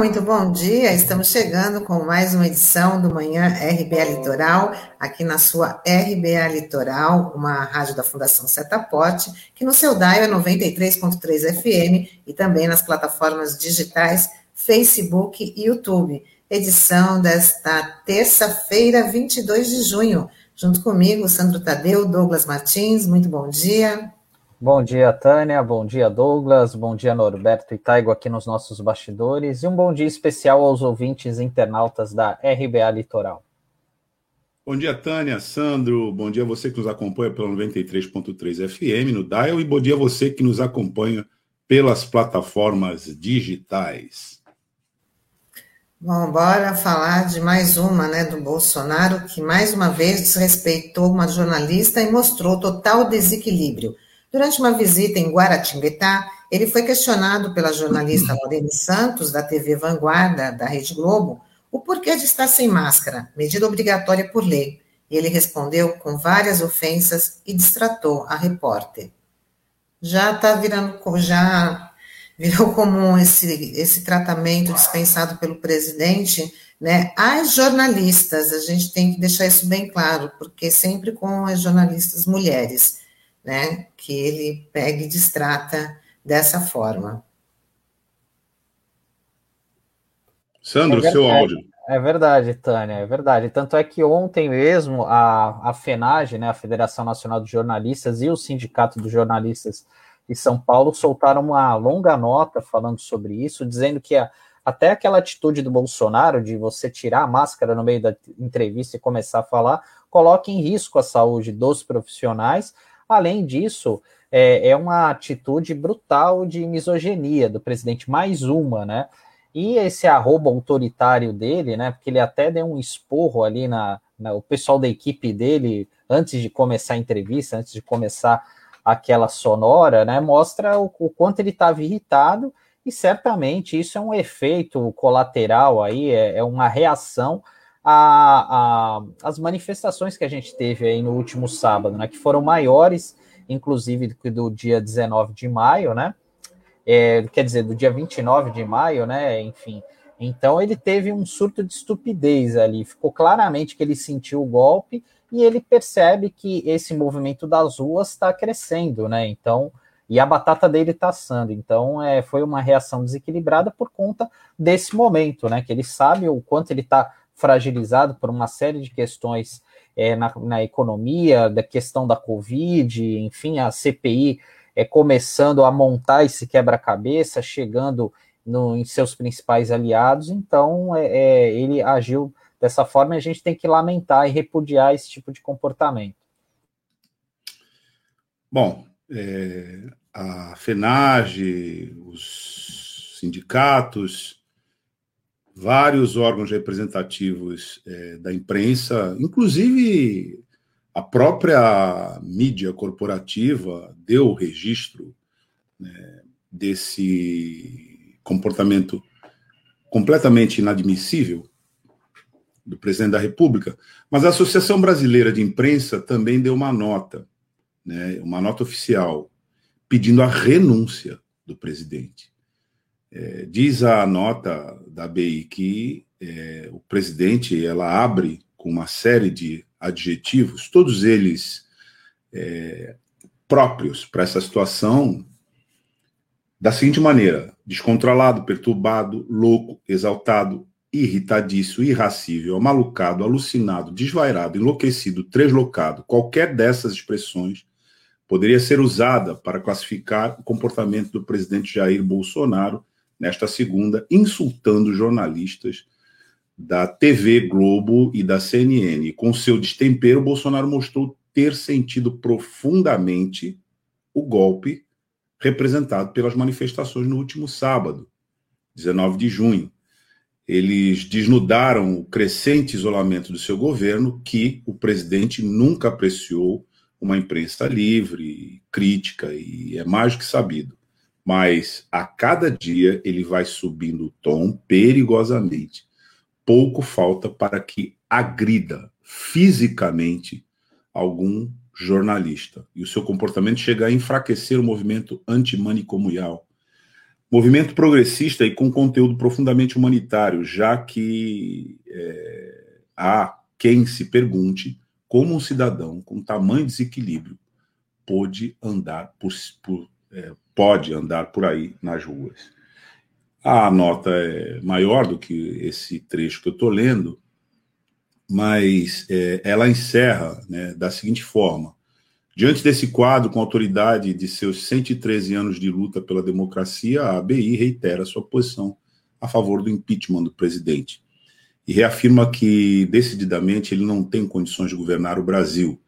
muito bom dia. Estamos chegando com mais uma edição do Manhã RBA Litoral, aqui na sua RBA Litoral, uma rádio da Fundação Setaporte, que no seu DAIO é 93.3 FM e também nas plataformas digitais Facebook e YouTube. Edição desta terça-feira, 22 de junho. Junto comigo, Sandro Tadeu, Douglas Martins. Muito bom dia. Bom dia, Tânia. Bom dia, Douglas. Bom dia, Norberto e Taigo aqui nos nossos bastidores. E um bom dia especial aos ouvintes internautas da RBA Litoral. Bom dia, Tânia, Sandro. Bom dia a você que nos acompanha pelo 93.3 FM no Dial e bom dia a você que nos acompanha pelas plataformas digitais. Bom, bora falar de mais uma, né, do Bolsonaro, que mais uma vez desrespeitou uma jornalista e mostrou total desequilíbrio Durante uma visita em Guaratinguetá, ele foi questionado pela jornalista Lorene Santos, da TV Vanguarda, da Rede Globo, o porquê de estar sem máscara, medida obrigatória por lei. E ele respondeu com várias ofensas e distratou a repórter. Já está virando, já virou comum esse, esse tratamento dispensado pelo presidente, né? As jornalistas, a gente tem que deixar isso bem claro, porque sempre com as jornalistas mulheres né, que ele pega e distrata dessa forma. Sandro, é seu áudio. É verdade, Tânia, é verdade. Tanto é que ontem mesmo a, a FENAGE, né, a Federação Nacional de Jornalistas, e o Sindicato dos Jornalistas de São Paulo soltaram uma longa nota falando sobre isso, dizendo que a, até aquela atitude do Bolsonaro de você tirar a máscara no meio da entrevista e começar a falar, coloca em risco a saúde dos profissionais Além disso, é, é uma atitude brutal de misoginia do presidente, mais uma, né? E esse arroba autoritário dele, né? Porque ele até deu um esporro ali na, na, o pessoal da equipe dele antes de começar a entrevista, antes de começar aquela sonora, né? Mostra o, o quanto ele estava irritado e certamente isso é um efeito colateral aí, é, é uma reação às manifestações que a gente teve aí no último sábado, né, que foram maiores, inclusive, do do dia 19 de maio, né? É, quer dizer, do dia 29 de maio, né? Enfim. Então ele teve um surto de estupidez ali. Ficou claramente que ele sentiu o golpe e ele percebe que esse movimento das ruas está crescendo, né? Então, e a batata dele está assando. Então, é, foi uma reação desequilibrada por conta desse momento, né? Que ele sabe o quanto ele está fragilizado por uma série de questões é, na, na, economia, da questão da Covid, enfim, a CPI é, começando a montar esse quebra-cabeça, chegando no, em seus principais aliados, então é, é, ele agiu dessa forma e a gente tem que lamentar e repudiar esse tipo de comportamento. Bom, é, a FENAGE, os sindicatos, vários órgãos representativos é, da imprensa, inclusive a própria mídia corporativa deu registro né, desse comportamento completamente inadmissível do presidente da República, mas a Associação Brasileira de Imprensa também deu uma nota, né, uma nota oficial, pedindo a renúncia do presidente. É, diz a nota da BI que é, o presidente ela abre com uma série de adjetivos, todos eles é, próprios para essa situação, da seguinte maneira: descontrolado, perturbado, louco, exaltado, irritadiço, irracível, amalucado, alucinado, desvairado, enlouquecido, treslocado, qualquer dessas expressões poderia ser usada para classificar o comportamento do presidente Jair Bolsonaro nesta segunda, insultando jornalistas da TV Globo e da CNN. Com seu destempero, Bolsonaro mostrou ter sentido profundamente o golpe representado pelas manifestações no último sábado, 19 de junho. Eles desnudaram o crescente isolamento do seu governo, que o presidente nunca apreciou uma imprensa livre, crítica, e é mais do que sabido mas a cada dia ele vai subindo o tom perigosamente. Pouco falta para que agrida fisicamente algum jornalista e o seu comportamento chega a enfraquecer o movimento antimanicomial. movimento progressista e com conteúdo profundamente humanitário, já que é, há quem se pergunte como um cidadão com tamanho desequilíbrio pôde andar por, por é, pode andar por aí nas ruas. A nota é maior do que esse trecho que eu estou lendo, mas é, ela encerra né, da seguinte forma: diante desse quadro, com a autoridade de seus 113 anos de luta pela democracia, a ABI reitera sua posição a favor do impeachment do presidente e reafirma que, decididamente, ele não tem condições de governar o Brasil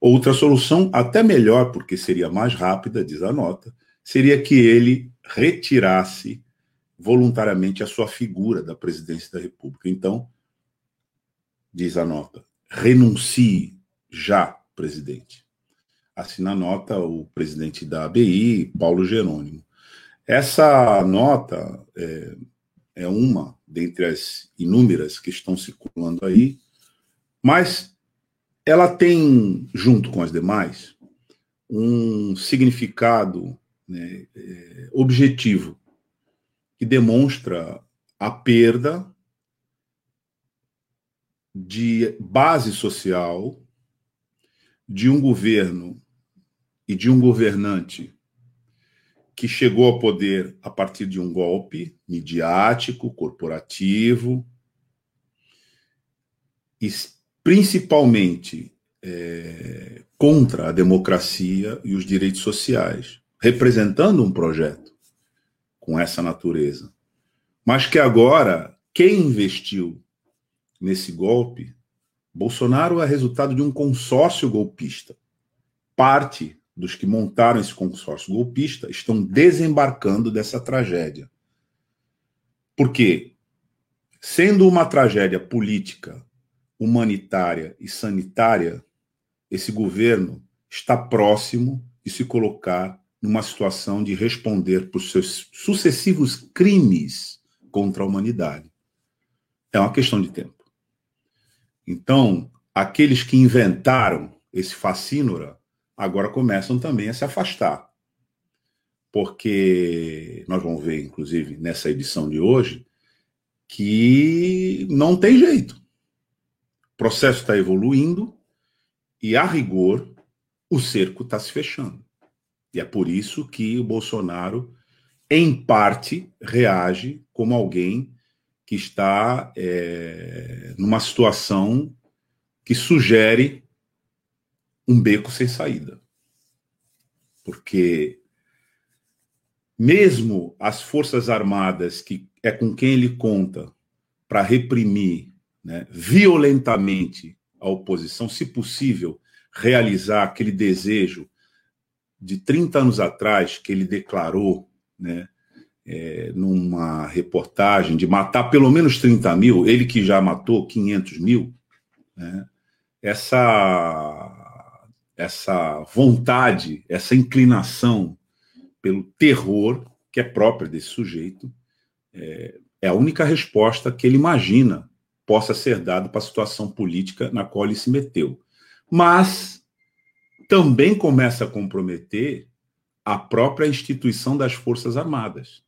Outra solução, até melhor, porque seria mais rápida, diz a nota, seria que ele retirasse voluntariamente a sua figura da presidência da República. Então, diz a nota, renuncie já, presidente. Assina a nota o presidente da ABI, Paulo Jerônimo. Essa nota é, é uma dentre as inúmeras que estão circulando aí, mas ela tem, junto com as demais, um significado né, é, objetivo que demonstra a perda de base social de um governo e de um governante que chegou ao poder a partir de um golpe midiático, corporativo, principalmente é, contra a democracia e os direitos sociais, representando um projeto com essa natureza. Mas que agora, quem investiu nesse golpe, Bolsonaro é resultado de um consórcio golpista. Parte dos que montaram esse consórcio golpista estão desembarcando dessa tragédia. Porque, sendo uma tragédia política humanitária e sanitária, esse governo está próximo de se colocar numa situação de responder por seus sucessivos crimes contra a humanidade. É uma questão de tempo. Então, aqueles que inventaram esse fascínora agora começam também a se afastar. Porque nós vamos ver, inclusive, nessa edição de hoje, que não tem jeito. Processo está evoluindo e, a rigor, o cerco está se fechando. E é por isso que o Bolsonaro, em parte, reage como alguém que está é, numa situação que sugere um beco sem saída. Porque mesmo as Forças Armadas, que é com quem ele conta para reprimir né, violentamente a oposição, se possível, realizar aquele desejo de 30 anos atrás que ele declarou, né, é, numa reportagem, de matar pelo menos 30 mil, ele que já matou 500 mil, né, essa, essa vontade, essa inclinação pelo terror que é própria desse sujeito, é, é a única resposta que ele imagina possa ser dado para a situação política na qual ele se meteu. Mas também começa a comprometer a própria instituição das Forças Armadas.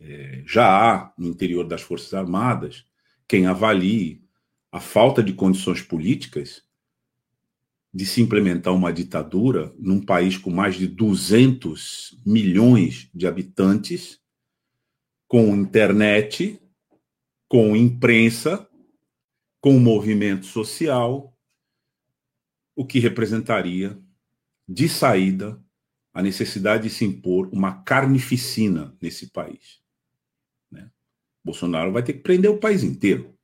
É, já há no interior das Forças Armadas quem avalie a falta de condições políticas de se implementar uma ditadura num país com mais de 200 milhões de habitantes, com internet, com imprensa, com movimento social, o que representaria, de saída, a necessidade de se impor uma carnificina nesse país. Né? Bolsonaro vai ter que prender o país inteiro.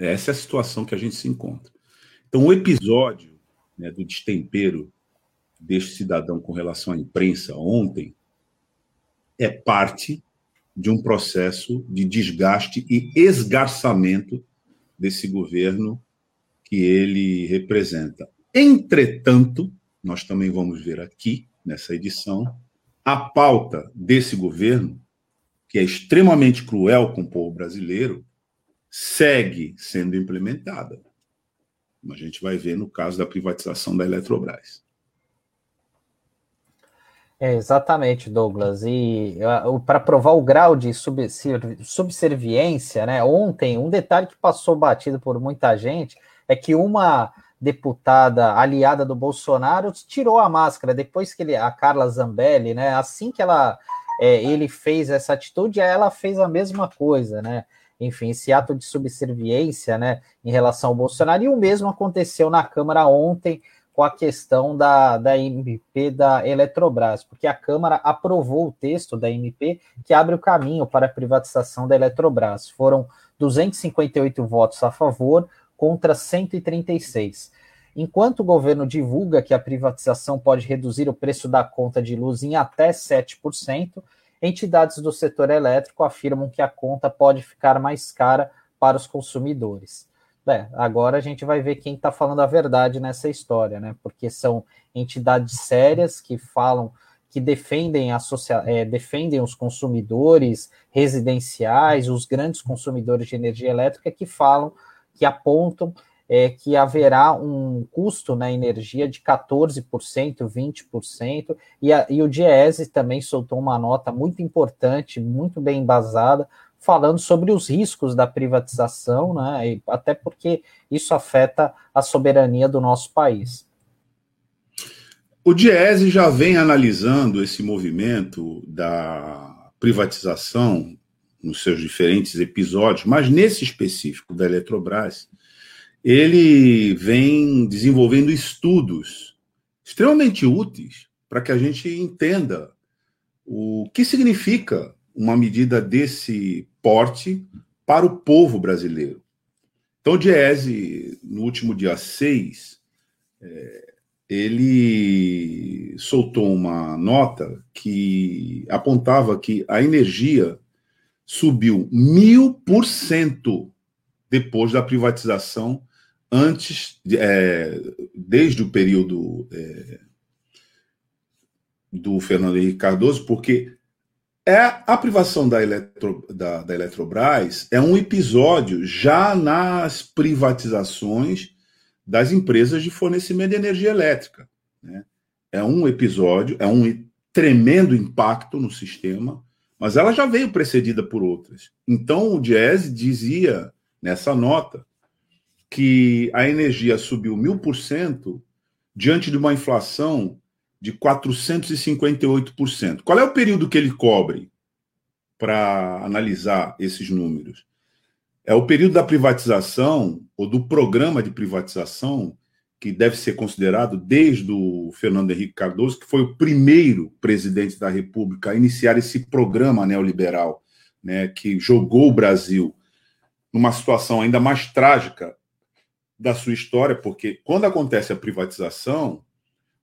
Essa é a situação que a gente se encontra. Então, o episódio né, do destempero deste cidadão com relação à imprensa ontem é parte de um processo de desgaste e esgarçamento desse governo que ele representa. Entretanto, nós também vamos ver aqui, nessa edição, a pauta desse governo, que é extremamente cruel com o povo brasileiro, segue sendo implementada. A gente vai ver no caso da privatização da Eletrobras. É, exatamente, Douglas. E uh, para provar o grau de subserviência, né? Ontem, um detalhe que passou batido por muita gente é que uma deputada aliada do Bolsonaro tirou a máscara depois que ele, a Carla Zambelli, né? Assim que ela é, ele fez essa atitude, ela fez a mesma coisa, né? Enfim, esse ato de subserviência, né, em relação ao Bolsonaro, e o mesmo aconteceu na Câmara ontem com a questão da, da MP da Eletrobras, porque a Câmara aprovou o texto da MP que abre o caminho para a privatização da Eletrobras. Foram 258 votos a favor contra 136. Enquanto o governo divulga que a privatização pode reduzir o preço da conta de luz em até 7%, entidades do setor elétrico afirmam que a conta pode ficar mais cara para os consumidores. É, agora a gente vai ver quem está falando a verdade nessa história, né? Porque são entidades sérias que falam, que defendem, a é, defendem os consumidores residenciais, os grandes consumidores de energia elétrica, que falam, que apontam é, que haverá um custo na energia de 14%, 20%, e, a, e o Diese também soltou uma nota muito importante, muito bem embasada, falando sobre os riscos da privatização, né, até porque isso afeta a soberania do nosso país. O Diese já vem analisando esse movimento da privatização nos seus diferentes episódios, mas nesse específico da Eletrobras, ele vem desenvolvendo estudos extremamente úteis para que a gente entenda o que significa uma medida desse porte para o povo brasileiro. Então, o Diese, no último dia 6, é, ele soltou uma nota que apontava que a energia subiu mil por cento depois da privatização, antes, é, desde o período é, do Fernando Henrique Cardoso, porque é a privação da, Eletro, da, da Eletrobras é um episódio já nas privatizações das empresas de fornecimento de energia elétrica. Né? É um episódio, é um tremendo impacto no sistema, mas ela já veio precedida por outras. Então, o Diese dizia nessa nota que a energia subiu mil por cento diante de uma inflação de 458%. Qual é o período que ele cobre para analisar esses números? É o período da privatização ou do programa de privatização que deve ser considerado desde o Fernando Henrique Cardoso, que foi o primeiro presidente da República a iniciar esse programa neoliberal, né, que jogou o Brasil numa situação ainda mais trágica da sua história, porque quando acontece a privatização,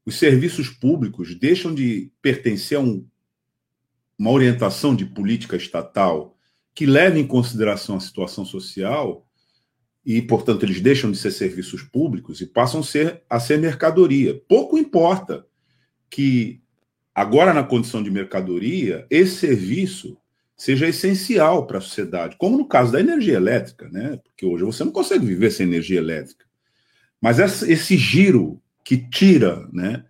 os serviços públicos deixam de pertencer a um, uma orientação de política estatal que leve em consideração a situação social e, portanto, eles deixam de ser serviços públicos e passam a ser, a ser mercadoria. Pouco importa que, agora na condição de mercadoria, esse serviço seja essencial para a sociedade, como no caso da energia elétrica, né? Porque hoje você não consegue viver sem energia elétrica. Mas esse giro que tira né,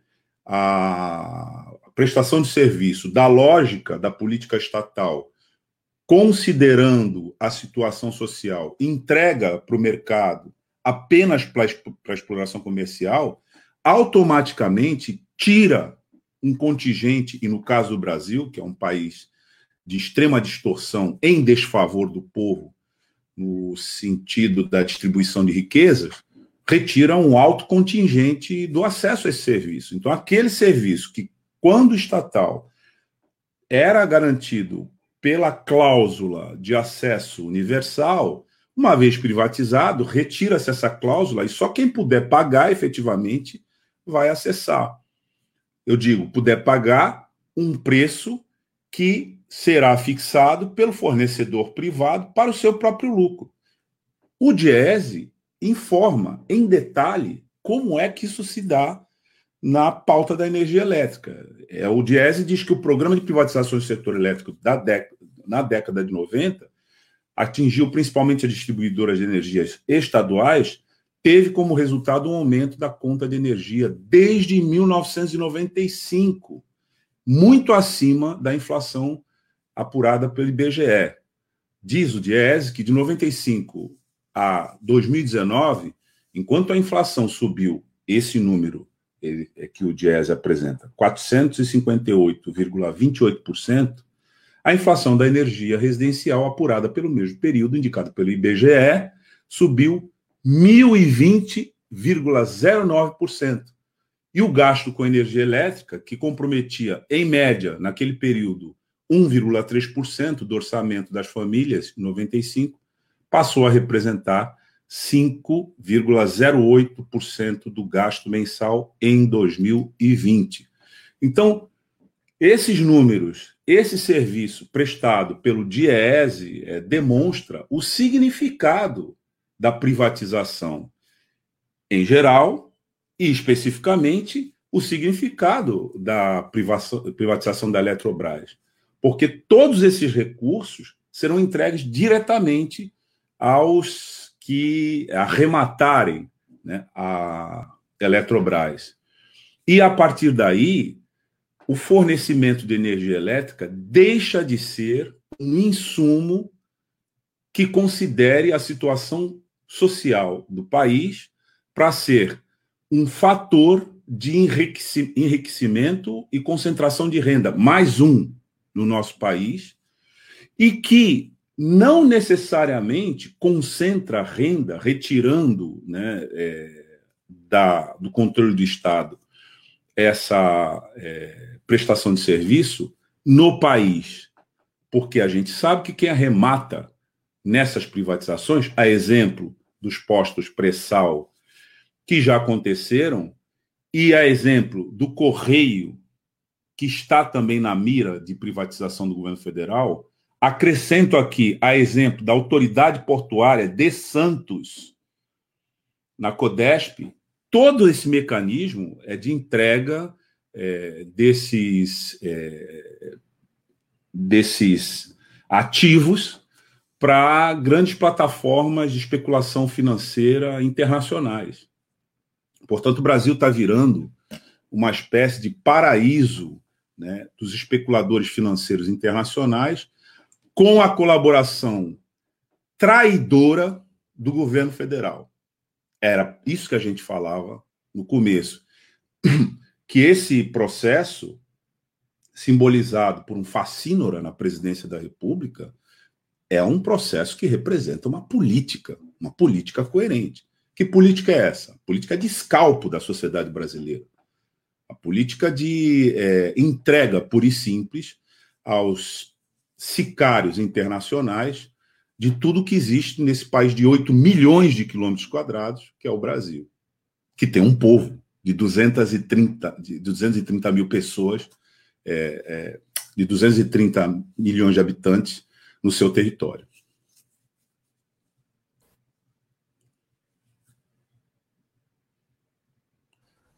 a prestação de serviço da lógica da política estatal, considerando a situação social, entrega para o mercado apenas para exploração comercial, automaticamente tira um contingente, e no caso do Brasil, que é um país de extrema distorção em desfavor do povo, no sentido da distribuição de riquezas, retira um alto contingente do acesso a esse serviço. Então, aquele serviço que, quando estatal, era garantido pela cláusula de acesso universal, uma vez privatizado, retira-se essa cláusula e só quem puder pagar efetivamente vai acessar. Eu digo, puder pagar um preço que será fixado pelo fornecedor privado para o seu próprio lucro. O Diese informa em detalhe como é que isso se dá na pauta da energia elétrica. É, o Diese diz que o programa de privatização do setor elétrico da na década de 90 atingiu principalmente as distribuidoras de energias estaduais, teve como resultado um aumento da conta de energia desde 1995. muito acima da inflação apurada pelo IBGE. Diz o Diese que de 95 a 2019, enquanto a inflação subiu esse número é que o Diese apresenta, 458,28%, a inflação da energia residencial apurada pelo mesmo período, indicado pelo IBGE, subiu 1.020,09%. E o gasto com energia elétrica, que comprometia, em média, naquele período, 1,3% do orçamento das famílias, em 95, passou a representar 5,08% do gasto mensal em 2020. Então, esses números, esse serviço prestado pelo DIEESE é, demonstra o significado da privatização em geral e especificamente o significado da privatização da Eletrobras, porque todos esses recursos serão entregues diretamente aos que arrematarem né, a Eletrobras. E a partir daí, o fornecimento de energia elétrica deixa de ser um insumo que considere a situação social do país para ser um fator de enriquecimento e concentração de renda, mais um no nosso país, e que não necessariamente concentra renda, retirando né, é, da, do controle do Estado essa é, prestação de serviço no país. Porque a gente sabe que quem arremata nessas privatizações, a exemplo dos postos pré-sal que já aconteceram, e a exemplo do Correio, que está também na mira de privatização do governo federal, acrescento aqui a exemplo da autoridade portuária de Santos, na Codesp, todo esse mecanismo é de entrega é, desses, é, desses ativos para grandes plataformas de especulação financeira internacionais. Portanto, o Brasil está virando uma espécie de paraíso né, dos especuladores financeiros internacionais, com a colaboração traidora do governo federal. Era isso que a gente falava no começo, que esse processo, simbolizado por um facínora na presidência da República, é um processo que representa uma política, uma política coerente. Que política é essa? A política de escalpo da sociedade brasileira. A política de é, entrega pura e simples aos sicários internacionais de tudo que existe nesse país de 8 milhões de quilômetros quadrados, que é o Brasil, que tem um povo de 230, de 230 mil pessoas, é, é, de 230 milhões de habitantes, no seu território.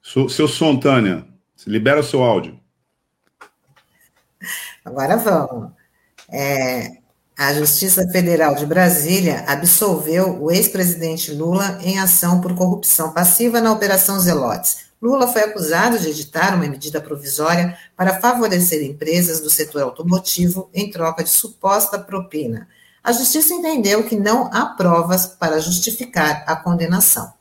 Seu som, Tânia, libera o seu áudio. Agora vamos. É, a Justiça Federal de Brasília absolveu o ex-presidente Lula em ação por corrupção passiva na Operação Zelotes. Lula foi acusado de editar uma medida provisória para favorecer empresas do setor automotivo em troca de suposta propina. A justiça entendeu que não há provas para justificar a condenação.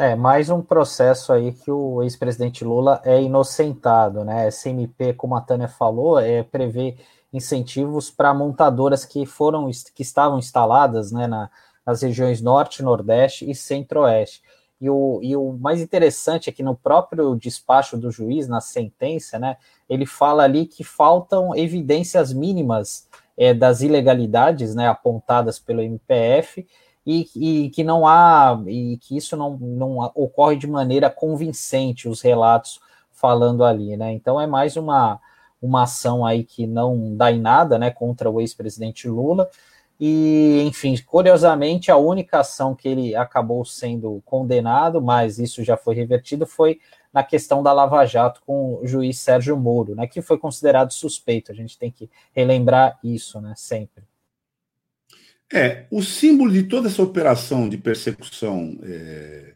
É, mais um processo aí que o ex-presidente Lula é inocentado, né? SMP, como a Tânia falou, é, prevê incentivos para montadoras que foram que estavam instaladas né, na, nas regiões norte, nordeste e centro-oeste. E o, e o mais interessante é que no próprio despacho do juiz, na sentença, né, ele fala ali que faltam evidências mínimas é, das ilegalidades né, apontadas pelo MPF e, e, que não há, e que isso não, não ocorre de maneira convincente, os relatos falando ali. Né? Então é mais uma, uma ação aí que não dá em nada né, contra o ex-presidente Lula e, enfim, curiosamente, a única ação que ele acabou sendo condenado, mas isso já foi revertido, foi na questão da Lava Jato com o juiz Sérgio Moro, né, que foi considerado suspeito. A gente tem que relembrar isso, né, sempre. É, o símbolo de toda essa operação de persecução é,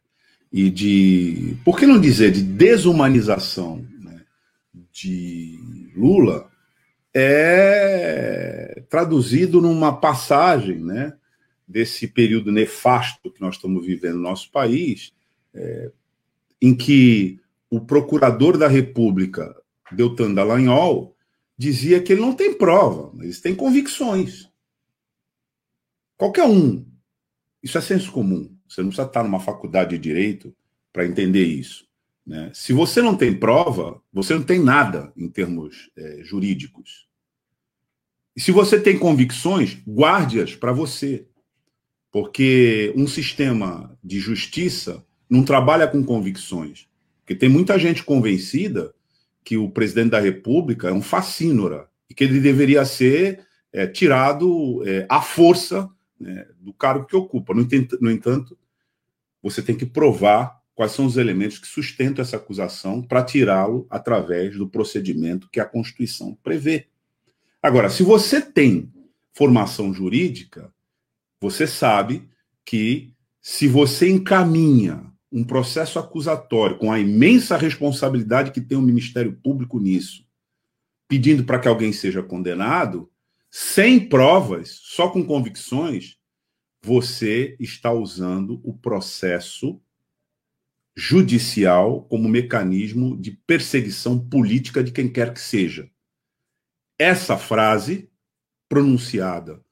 e de, por que não dizer, de desumanização né, de Lula é traduzido numa passagem né, desse período nefasto que nós estamos vivendo no nosso país, é, em que o procurador da República, Deltan Dallagnol, dizia que ele não tem prova, mas tem convicções. Qualquer um. Isso é senso comum. Você não precisa estar numa faculdade de direito para entender isso. Né? Se você não tem prova, você não tem nada em termos é, jurídicos. E se você tem convicções, guarde-as para você. Porque um sistema de justiça não trabalha com convicções. Porque tem muita gente convencida que o presidente da República é um facínora e que ele deveria ser é, tirado é, à força né, do cargo que ocupa. No entanto, você tem que provar quais são os elementos que sustentam essa acusação para tirá-lo através do procedimento que a Constituição prevê. Agora, se você tem formação jurídica, você sabe que se você encaminha um processo acusatório com a imensa responsabilidade que tem o Ministério Público nisso, pedindo para que alguém seja condenado, sem provas, só com convicções, você está usando o processo judicial como mecanismo de perseguição política de quem quer que seja. Essa frase, pronunciada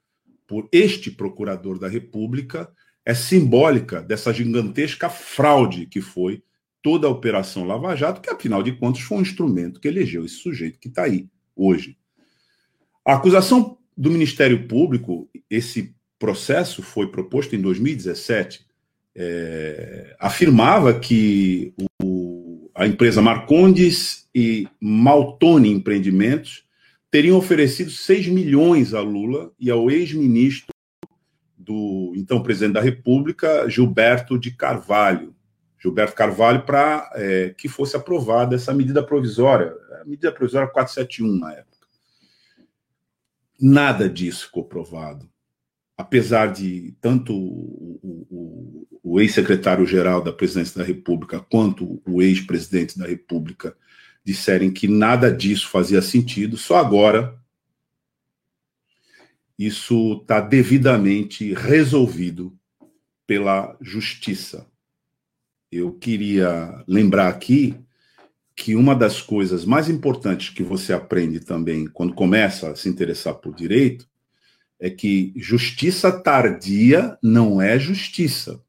por este procurador da República, é simbólica dessa gigantesca fraude que foi toda a Operação Lava Jato, que afinal de contas foi um instrumento que elegeu esse sujeito que está aí hoje. A acusação do Ministério Público, esse processo foi proposto em 2017, é, afirmava que o, a empresa Marcondes e Maltone Empreendimentos teriam oferecido 6 milhões a Lula e ao ex-ministro do então presidente da República, Gilberto de Carvalho. Gilberto Carvalho, para é, que fosse aprovada essa medida provisória, a medida provisória 471 na época. Nada disso ficou provado. Apesar de tanto o, o, o ex-secretário-geral da presidência da República quanto o ex-presidente da República disserem que nada disso fazia sentido, só agora isso está devidamente resolvido pela justiça. Eu queria lembrar aqui que uma das coisas mais importantes que você aprende também quando começa a se interessar por direito é que justiça tardia não é justiça.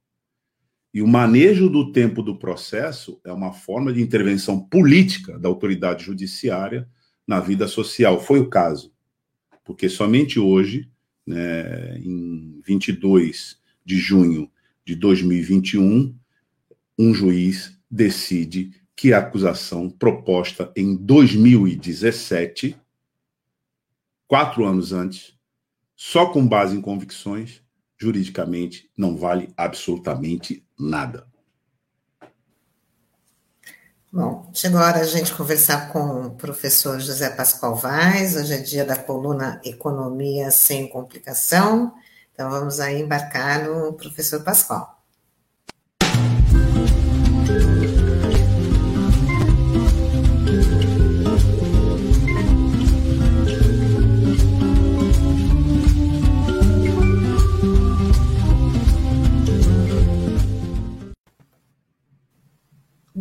E o manejo do tempo do processo é uma forma de intervenção política da autoridade judiciária na vida social. Foi o caso. Porque somente hoje, né, em 22 de junho de 2021, um juiz decide que a acusação proposta em 2017, quatro anos antes, só com base em convicções, juridicamente não vale absolutamente nada. Bom, chegou a hora a gente conversar com o professor José Pascoal Vaz. Hoje é dia da coluna Economia Sem Complicação. Então vamos aí embarcar no professor Pascoal.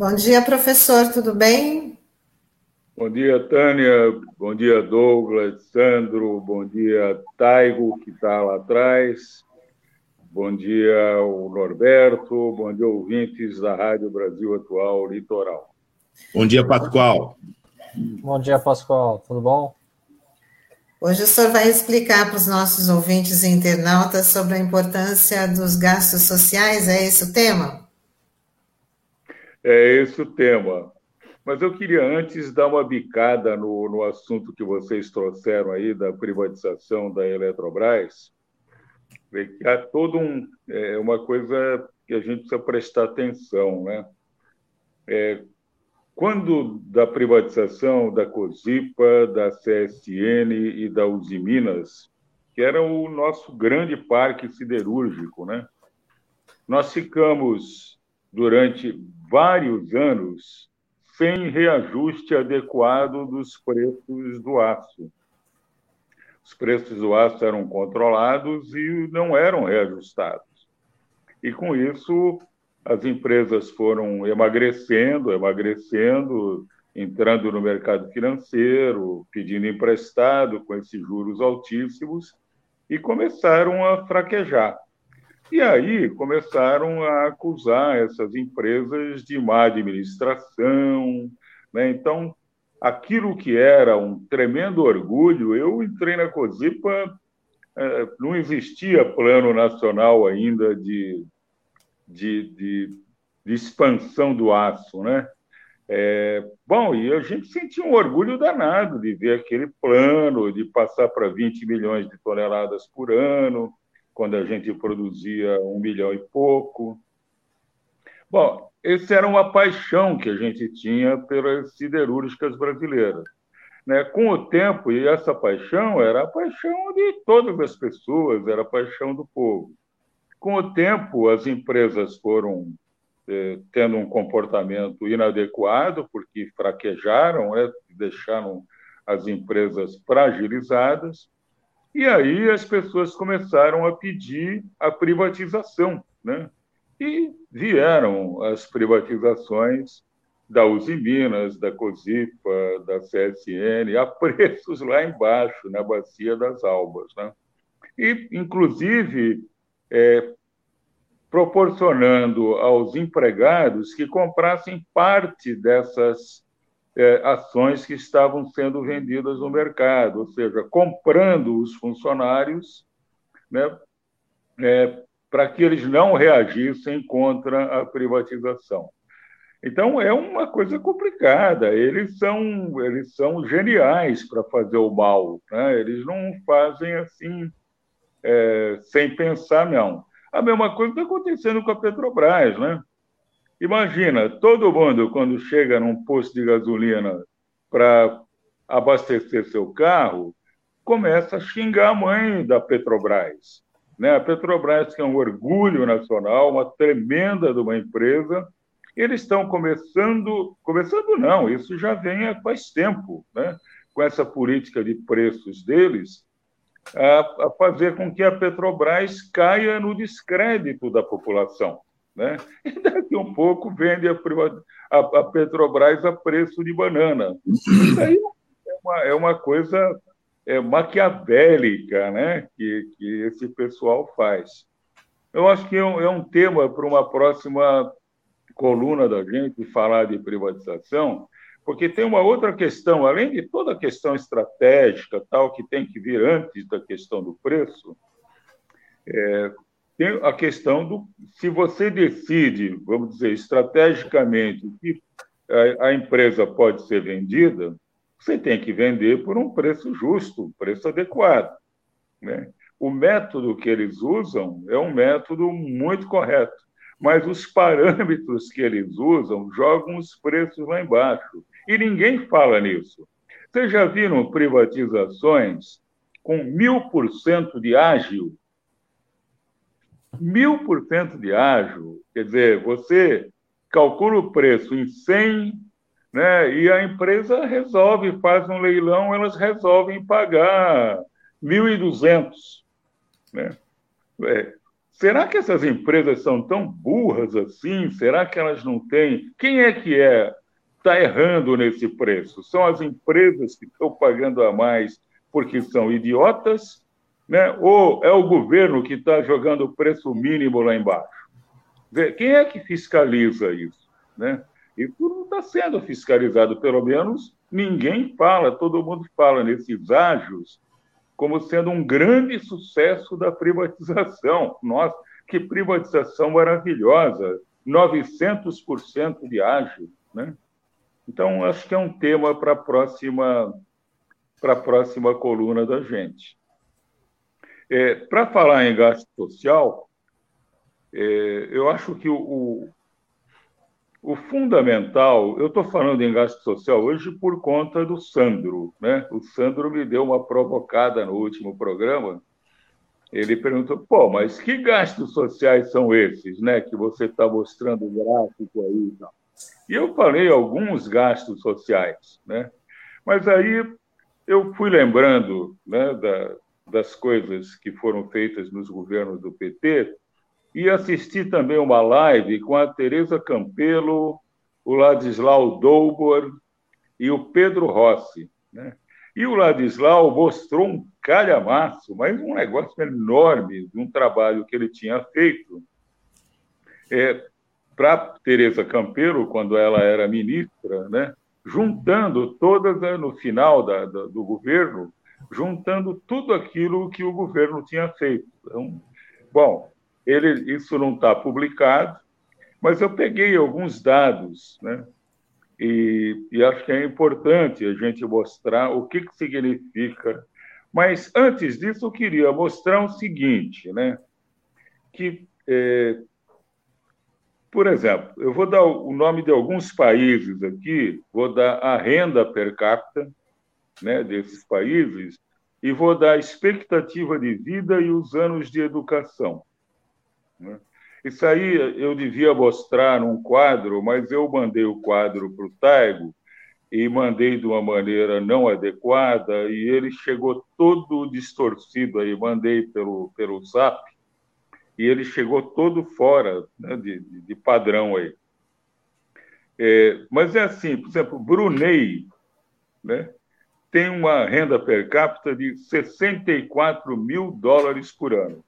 Bom dia, professor, tudo bem? Bom dia, Tânia. Bom dia, Douglas, Sandro. Bom dia, Taigo, que está lá atrás. Bom dia, o Norberto. Bom dia, ouvintes da Rádio Brasil Atual Litoral. Bom dia, Pascoal. Bom dia, Pascoal. Tudo bom? Hoje o senhor vai explicar para os nossos ouvintes e internautas sobre a importância dos gastos sociais, é esse o tema? É esse o tema. Mas eu queria antes dar uma bicada no, no assunto que vocês trouxeram aí da privatização da Eletrobras. Há todo um é, uma coisa que a gente precisa prestar atenção, né? É, quando da privatização da Cosipa, da CSN e da Uzi Minas, que era o nosso grande parque siderúrgico, né? Nós ficamos durante vários anos sem reajuste adequado dos preços do aço. Os preços do aço eram controlados e não eram reajustados. E com isso, as empresas foram emagrecendo, emagrecendo, entrando no mercado financeiro, pedindo emprestado com esses juros altíssimos e começaram a fraquejar. E aí começaram a acusar essas empresas de má administração. Né? Então, aquilo que era um tremendo orgulho, eu entrei na COSIPA, é, não existia plano nacional ainda de, de, de, de expansão do aço, né? É, bom, e a gente sentia um orgulho danado de ver aquele plano, de passar para 20 milhões de toneladas por ano, quando a gente produzia um milhão e pouco. Bom, essa era uma paixão que a gente tinha pelas siderúrgicas brasileiras. Né? Com o tempo, e essa paixão era a paixão de todas as pessoas, era a paixão do povo. Com o tempo, as empresas foram eh, tendo um comportamento inadequado, porque fraquejaram, né? deixaram as empresas fragilizadas, e aí as pessoas começaram a pedir a privatização, né? E vieram as privatizações da Uzi Minas, da Cosipa, da CSN, a preços lá embaixo, na Bacia das Albas. Né? E, inclusive, é, proporcionando aos empregados que comprassem parte dessas é, ações que estavam sendo vendidas no mercado, ou seja, comprando os funcionários né, é, para que eles não reagissem contra a privatização. Então é uma coisa complicada. Eles são eles são geniais para fazer o mal. Né? Eles não fazem assim é, sem pensar não. A mesma coisa está acontecendo com a Petrobras, né? Imagina, todo mundo, quando chega num posto de gasolina para abastecer seu carro, começa a xingar a mãe da Petrobras. Né? A Petrobras, que é um orgulho nacional, uma tremenda de uma empresa, eles estão começando, começando não, isso já vem há faz tempo, né? com essa política de preços deles, a, a fazer com que a Petrobras caia no descrédito da população. Né? E daqui um pouco vende a, a, a Petrobras a preço de banana. Isso aí é uma, é uma coisa é, maquiavélica né? que, que esse pessoal faz. Eu acho que é um, é um tema para uma próxima coluna da gente falar de privatização, porque tem uma outra questão, além de toda a questão estratégica tal que tem que vir antes da questão do preço, é, tem a questão do se você decide, vamos dizer, estrategicamente que a, a empresa pode ser vendida, você tem que vender por um preço justo, um preço adequado. Né? O método que eles usam é um método muito correto, mas os parâmetros que eles usam jogam os preços lá embaixo. E ninguém fala nisso. Vocês já viram privatizações com mil por cento de ágil? Mil por cento de ágio, quer dizer, você calcula o preço em 100, né, e a empresa resolve, faz um leilão, elas resolvem pagar 1.200. Né? É, será que essas empresas são tão burras assim? Será que elas não têm? Quem é que é está errando nesse preço? São as empresas que estão pagando a mais porque são idiotas né? ou é o governo que está jogando o preço mínimo lá embaixo? Quem é que fiscaliza isso? Né? Isso não está sendo fiscalizado, pelo menos ninguém fala, todo mundo fala nesses ágios como sendo um grande sucesso da privatização. Nossa, que privatização maravilhosa! 900% de ágio, né? Então, acho que é um tema para a próxima, para a próxima coluna da gente. É, Para falar em gasto social, é, eu acho que o, o, fundamental, eu estou falando em gasto social hoje por conta do Sandro. Né? O Sandro me deu uma provocada no último programa. Ele perguntou: pô, mas que gastos sociais são esses né, que você está mostrando o gráfico aí? E eu falei alguns gastos sociais, né? Mas aí eu fui lembrando né, da, das coisas que foram feitas nos governos do PT e assisti também uma live com a Tereza Campelo, o Ladislau Doubor e o Pedro Rossi. Né? E o Ladislau mostrou um calhamaço, mas um negócio enorme de um trabalho que ele tinha feito é, para Tereza Campelo, quando ela era ministra, né? juntando todas, né, no final da, da, do governo, juntando tudo aquilo que o governo tinha feito. Então, bom, ele, isso não está publicado, mas eu peguei alguns dados, né? E, e, acho que é importante a gente mostrar o que, que significa. Mas antes disso, eu queria mostrar o seguinte, né? Que, é, por exemplo, eu vou dar o nome de alguns países aqui, vou dar a renda per capita né, desses países e vou dar a expectativa de vida e os anos de educação. Né? Isso aí eu devia mostrar num quadro, mas eu mandei o quadro para o Taigo e mandei de uma maneira não adequada e ele chegou todo distorcido aí, mandei pelo, pelo Zap e ele chegou todo fora né, de, de, padrão aí. É, mas é assim, por exemplo, Brunei né, tem uma renda per capita de 64 mil dólares por ano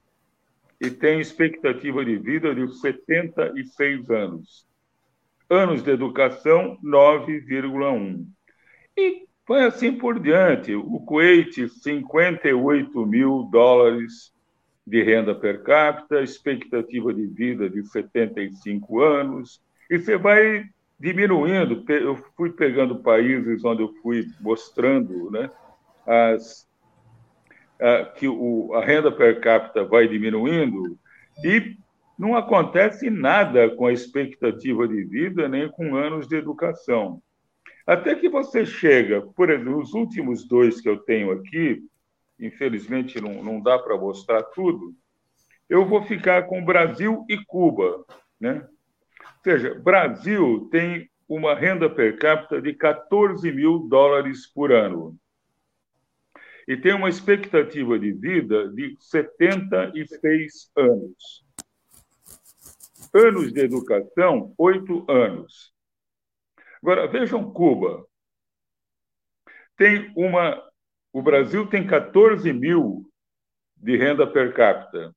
e tem expectativa de vida de 76 anos. Anos de educação, 9,1. E foi assim por diante. O Kuwait, 58 mil dólares de renda per capita, expectativa de vida de 75 anos. E você vai diminuindo. Eu fui pegando países onde eu fui mostrando né, as que o, a renda per capita vai diminuindo e não acontece nada com a expectativa de vida nem com anos de educação. Até que você chega, por exemplo, os últimos dois que eu tenho aqui, infelizmente não, não dá para mostrar tudo, eu vou ficar com Brasil e Cuba. Né? Ou seja, Brasil tem uma renda per capita de 14 mil dólares por ano e tem uma expectativa de vida de 76 anos. Anos de educação, oito anos. Agora, vejam Cuba. Tem uma. O Brasil tem 14 mil de renda per capita.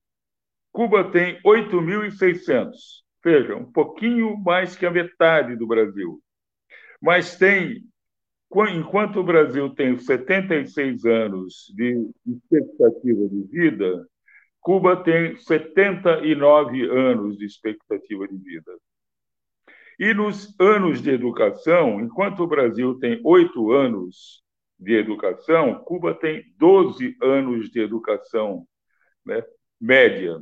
Cuba tem 8.600. Veja, um pouquinho mais que a metade do Brasil. Mas tem enquanto o Brasil tem 76 anos de expectativa de vida, Cuba tem 79 anos de expectativa de vida. E nos anos de educação, enquanto o Brasil tem oito anos de educação, Cuba tem 12 anos de educação né, média.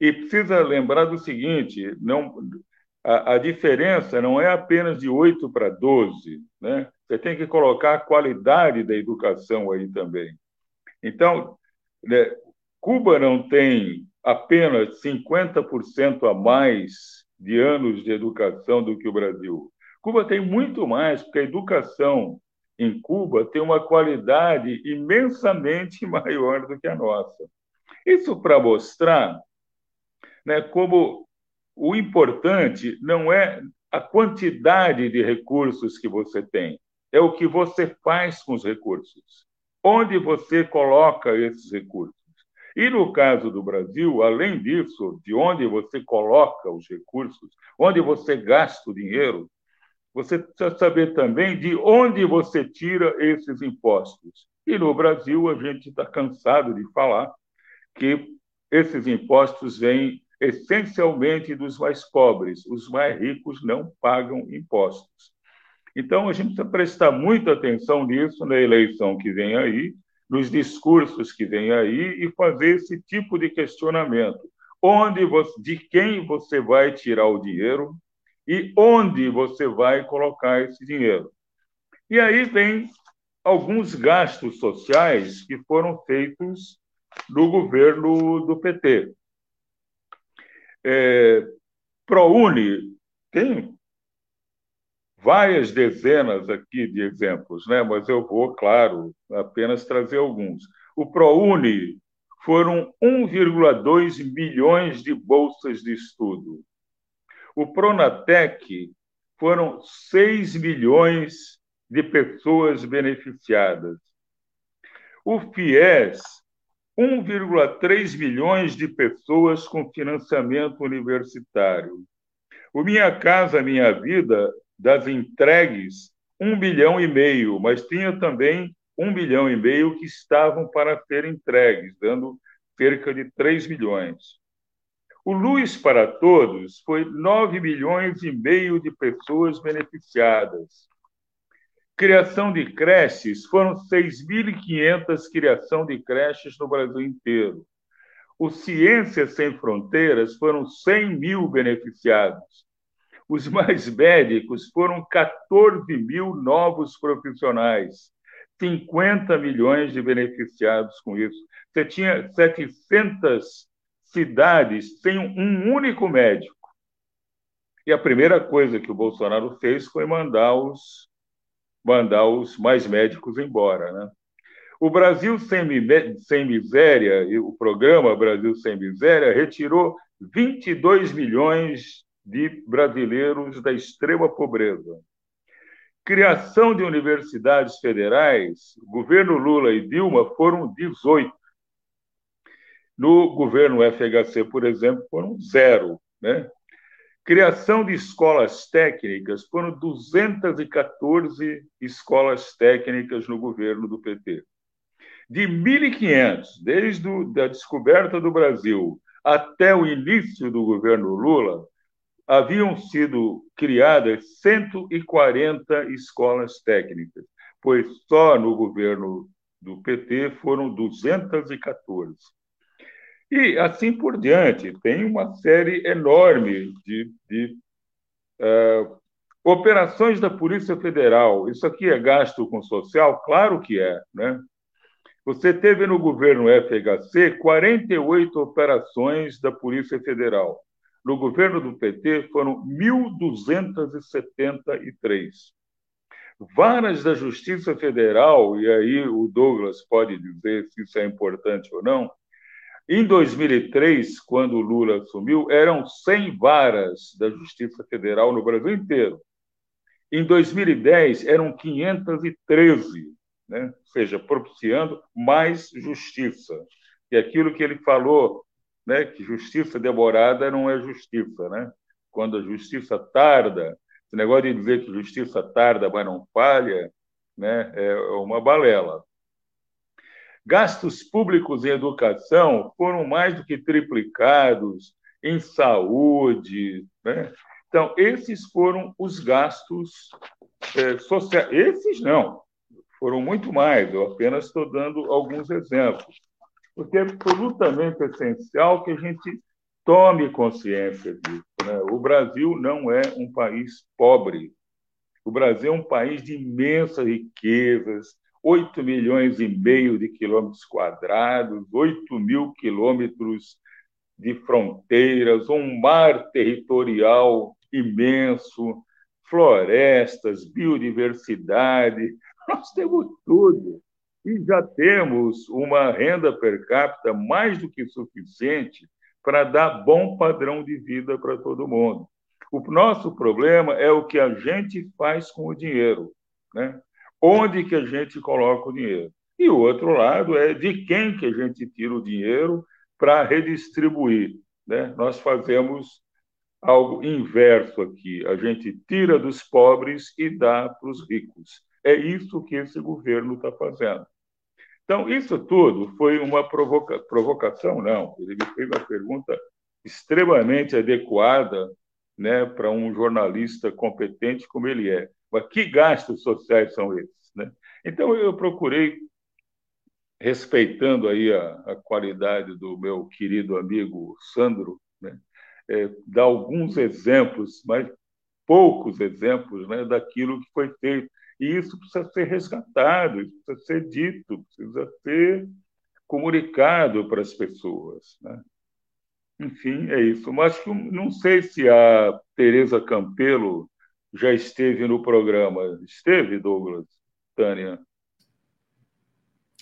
E precisa lembrar do seguinte: não, a, a diferença não é apenas de 8 para 12, né? Você tem que colocar a qualidade da educação aí também. Então, né, Cuba não tem apenas 50% a mais de anos de educação do que o Brasil. Cuba tem muito mais, porque a educação em Cuba tem uma qualidade imensamente maior do que a nossa. Isso para mostrar né, como o importante não é a quantidade de recursos que você tem, é o que você faz com os recursos. Onde você coloca esses recursos. E no caso do Brasil, além disso, de onde você coloca os recursos, onde você gasta o dinheiro, você precisa saber também de onde você tira esses impostos. E no Brasil, a gente está cansado de falar que esses impostos vêm essencialmente dos mais pobres. Os mais ricos não pagam impostos. Então, a gente precisa prestar muita atenção nisso na eleição que vem aí, nos discursos que vem aí e fazer esse tipo de questionamento. Onde você, de quem você vai tirar o dinheiro e onde você vai colocar esse dinheiro. E aí vem alguns gastos sociais que foram feitos no governo do PT. É, ProUni tem várias dezenas aqui de exemplos, né? mas eu vou, claro, apenas trazer alguns. O ProUni foram 1,2 milhões de bolsas de estudo. O Pronatec foram 6 milhões de pessoas beneficiadas. O FIES, 1,3 milhões de pessoas com financiamento universitário. O Minha Casa Minha Vida, das entregues, 1 bilhão e meio, mas tinha também 1 bilhão e meio que estavam para ser entregues, dando cerca de 3 milhões. O Luz para Todos foi 9 milhões e meio de pessoas beneficiadas. Criação de creches foram 6.500 criação de creches no Brasil inteiro. O Ciências Sem Fronteiras foram 100 mil beneficiados. Os mais médicos foram 14 mil novos profissionais, 50 milhões de beneficiados com isso. Você tinha 700 cidades sem um único médico. E a primeira coisa que o Bolsonaro fez foi mandar os, mandar os mais médicos embora. Né? O Brasil Sem, Sem Miséria, o programa Brasil Sem Miséria, retirou 22 milhões de brasileiros da extrema pobreza. Criação de universidades federais, governo Lula e Dilma foram 18. No governo FHC, por exemplo, foram zero. Né? Criação de escolas técnicas, foram 214 escolas técnicas no governo do PT. De 1.500, desde a descoberta do Brasil até o início do governo Lula, haviam sido criadas 140 escolas técnicas, pois só no governo do PT foram 214. E assim por diante, tem uma série enorme de, de uh, operações da Polícia Federal. Isso aqui é gasto com social? Claro que é. Né? Você teve no governo FHC 48 operações da Polícia Federal. No governo do PT foram 1.273. Varas da Justiça Federal, e aí o Douglas pode dizer se isso é importante ou não, em 2003, quando o Lula assumiu, eram 100 varas da Justiça Federal no Brasil inteiro. Em 2010, eram 513, né? ou seja, propiciando mais justiça. E aquilo que ele falou, né, que justiça demorada não é justiça. Né? Quando a justiça tarda, esse negócio de dizer que justiça tarda, mas não falha, né, é uma balela. Gastos públicos em educação foram mais do que triplicados, em saúde. Né? Então, esses foram os gastos é, sociais. Esses não, foram muito mais, eu apenas estou dando alguns exemplos. Porque é absolutamente essencial que a gente tome consciência disso. Né? O Brasil não é um país pobre. O Brasil é um país de imensas riquezas, 8 milhões e meio de quilômetros quadrados, 8 mil quilômetros de fronteiras, um mar territorial imenso, florestas, biodiversidade, nós temos tudo. E já temos uma renda per capita mais do que suficiente para dar bom padrão de vida para todo mundo. O nosso problema é o que a gente faz com o dinheiro. Né? Onde que a gente coloca o dinheiro. E o outro lado é de quem que a gente tira o dinheiro para redistribuir. Né? Nós fazemos algo inverso aqui. A gente tira dos pobres e dá para os ricos. É isso que esse governo está fazendo. Então, isso tudo foi uma provoca... provocação, não. Ele me fez uma pergunta extremamente adequada né, para um jornalista competente como ele é. Que gastos sociais são esses? Né? Então, eu procurei, respeitando aí a, a qualidade do meu querido amigo Sandro, né, é, dar alguns exemplos, mas poucos exemplos né, daquilo que foi feito. E isso precisa ser resgatado, isso precisa ser dito, precisa ser comunicado para as pessoas. Né? Enfim, é isso. Mas não sei se a Tereza Campelo já esteve no programa. Esteve, Douglas? Tânia?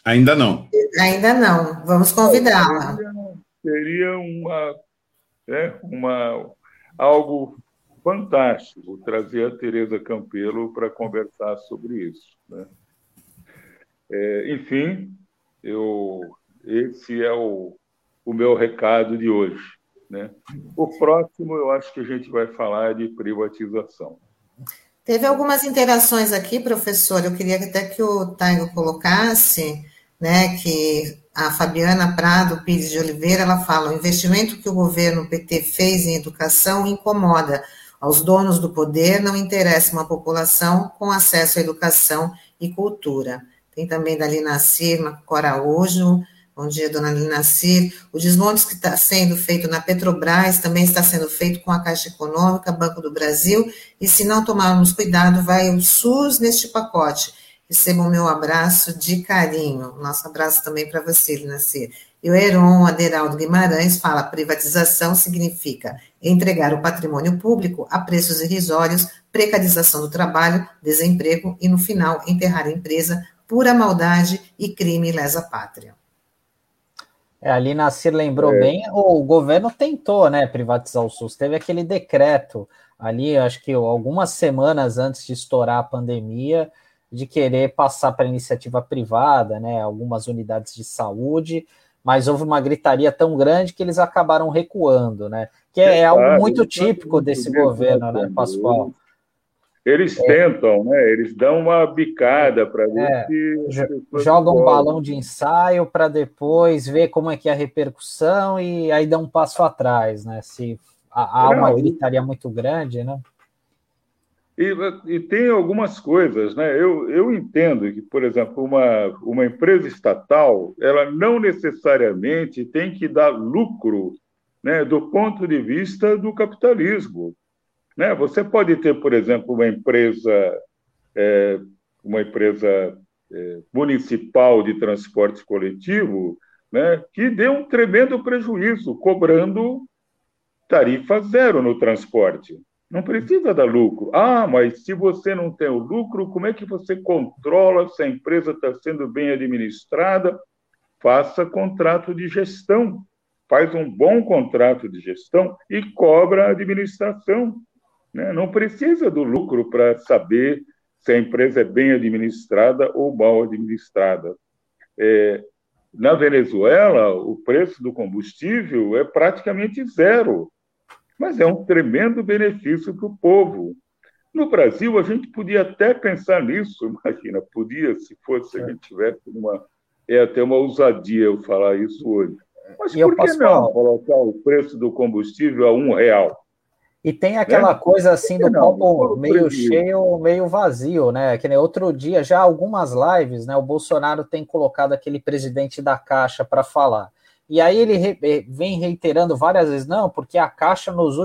Ainda não. Ainda não. Vamos convidá-la. Seria uma, né, uma, algo fantástico trazer a Tereza Campelo para conversar sobre isso. Né? É, enfim, eu, esse é o, o meu recado de hoje. Né? O próximo, eu acho que a gente vai falar de privatização. Teve algumas interações aqui, professor. Eu queria até que o Taigo colocasse, né, que a Fabiana Prado Pires de Oliveira, ela fala: o investimento que o governo PT fez em educação incomoda. Aos donos do poder não interessa uma população com acesso à educação e cultura. Tem também Dali Nasir, Cora Araújo, Bom dia, dona Lina Cir. O desmonte que está sendo feito na Petrobras também está sendo feito com a Caixa Econômica, Banco do Brasil, e se não tomarmos cuidado, vai o SUS neste pacote. Receba o meu abraço de carinho. Nosso abraço também para você, Lina Cir. E o Heron Aderaldo Guimarães fala: privatização significa entregar o patrimônio público a preços irrisórios, precarização do trabalho, desemprego e, no final, enterrar a empresa, pura maldade e crime lesa pátria. É, ali Nasir lembrou é. bem, o governo tentou, né, privatizar o SUS. Teve aquele decreto ali, acho que algumas semanas antes de estourar a pandemia, de querer passar para iniciativa privada, né, algumas unidades de saúde, mas houve uma gritaria tão grande que eles acabaram recuando, né? Que é, é algo muito típico desse governo, né, Pascoal? Eles é. tentam, né? Eles dão uma bicada para ver é, se. Jogam um balão de ensaio para depois ver como é que é a repercussão e aí dão um passo atrás, né? Se há uma gritaria muito grande, né? E, e, tem algumas coisas, né? Eu, eu entendo que, por exemplo, uma, uma empresa estatal, ela não necessariamente tem que dar lucro, né, do ponto de vista do capitalismo. Né? Você pode ter, por exemplo, uma empresa, é, uma empresa é, municipal de transporte coletivo né, que dê um tremendo prejuízo, cobrando tarifa zero no transporte. Não precisa dar lucro. Ah, mas se você não tem o lucro, como é que você controla se a empresa está sendo bem administrada? Faça contrato de gestão. Faz um bom contrato de gestão e cobra a administração. Né? Não precisa do lucro para saber se a empresa é bem administrada ou mal administrada. É, na Venezuela, o preço do combustível é praticamente zero, mas é um tremendo benefício para o povo. No Brasil, a gente podia até pensar nisso, imagina, podia, se fosse, a gente tivesse uma. É até uma ousadia eu falar isso hoje. Mas e por que não colocar o preço do combustível a um real? E tem aquela né? coisa assim do não, copo meio cheio, meio vazio, né? Que nem outro dia, já algumas lives, né? O Bolsonaro tem colocado aquele presidente da Caixa para falar. E aí ele re vem reiterando várias vezes, não, porque a Caixa nos,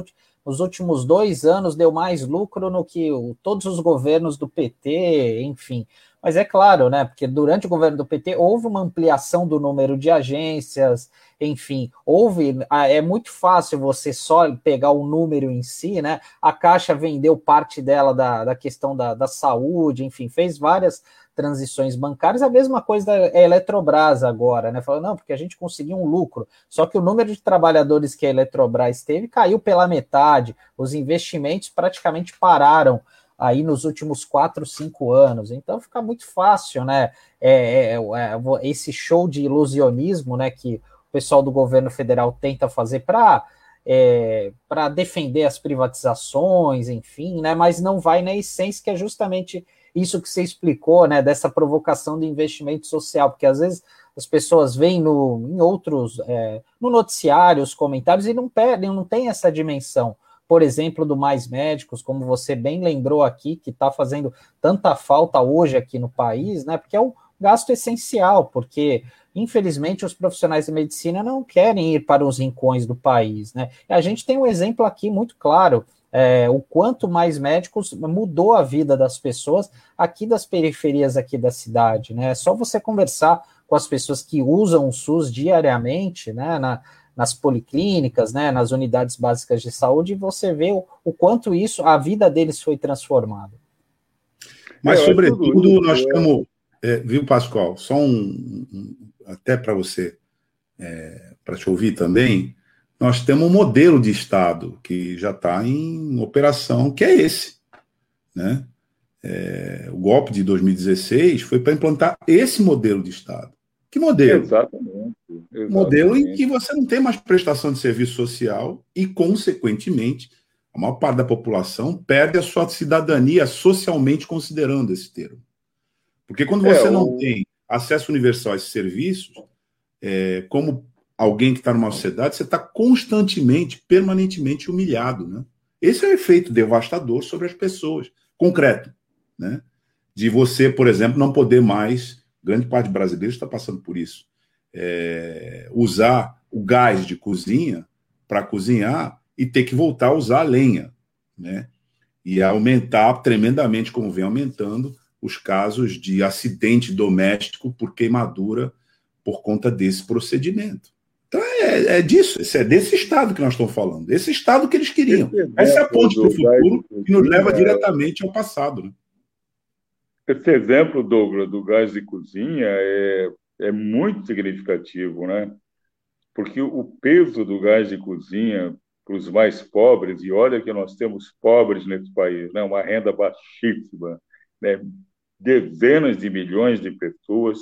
nos últimos dois anos deu mais lucro no que o, todos os governos do PT, enfim. Mas é claro, né? Porque durante o governo do PT houve uma ampliação do número de agências, enfim, houve. É muito fácil você só pegar o número em si, né? A Caixa vendeu parte dela da, da questão da, da saúde, enfim, fez várias transições bancárias, a mesma coisa da Eletrobras agora, né? Falando, não, porque a gente conseguiu um lucro. Só que o número de trabalhadores que a Eletrobras teve caiu pela metade, os investimentos praticamente pararam aí nos últimos quatro, cinco anos. Então fica muito fácil, né? É, é, é, esse show de ilusionismo, né? Que pessoal do governo federal tenta fazer para é, para defender as privatizações, enfim, né? Mas não vai na essência que é justamente isso que você explicou, né? Dessa provocação de investimento social, porque às vezes as pessoas veem no, em outros, é, no noticiário, os comentários e não perdem, não tem essa dimensão por exemplo, do Mais Médicos, como você bem lembrou aqui, que está fazendo tanta falta hoje aqui no país, né? Porque é um gasto essencial, porque infelizmente os profissionais de medicina não querem ir para os rincões do país, né? E a gente tem um exemplo aqui muito claro. É, o quanto mais médicos mudou a vida das pessoas aqui das periferias aqui da cidade, né? É só você conversar com as pessoas que usam o SUS diariamente, né? Na, nas policlínicas, né, nas unidades básicas de saúde, e você vê o, o quanto isso, a vida deles foi transformada. Mas, é, sobretudo, nós é. temos, é, viu, Pascoal, só um, um até para você, é, para te ouvir também, nós temos um modelo de Estado que já está em operação, que é esse. Né? É, o golpe de 2016 foi para implantar esse modelo de Estado. Que modelo? Exatamente, exatamente. Modelo em que você não tem mais prestação de serviço social e, consequentemente, a maior parte da população perde a sua cidadania socialmente considerando esse termo. Porque quando você é, o... não tem acesso universal a esses serviços, é, como alguém que está numa sociedade, você está constantemente, permanentemente humilhado. Né? Esse é o efeito devastador sobre as pessoas, concreto. Né? De você, por exemplo, não poder mais, grande parte de brasileiros está passando por isso, é, usar o gás de cozinha para cozinhar e ter que voltar a usar a lenha. Né? E aumentar tremendamente, como vem aumentando, os casos de acidente doméstico por queimadura por conta desse procedimento. Então é, é disso, é desse Estado que nós estamos falando, desse Estado que eles queriam. Essa é a ponte para o futuro que nos leva é... diretamente ao passado. Né? Esse exemplo, Douglas, do gás de cozinha é, é muito significativo, né? Porque o peso do gás de cozinha para os mais pobres, e olha que nós temos pobres nesse país, né? uma renda baixíssima, né? Dezenas de milhões de pessoas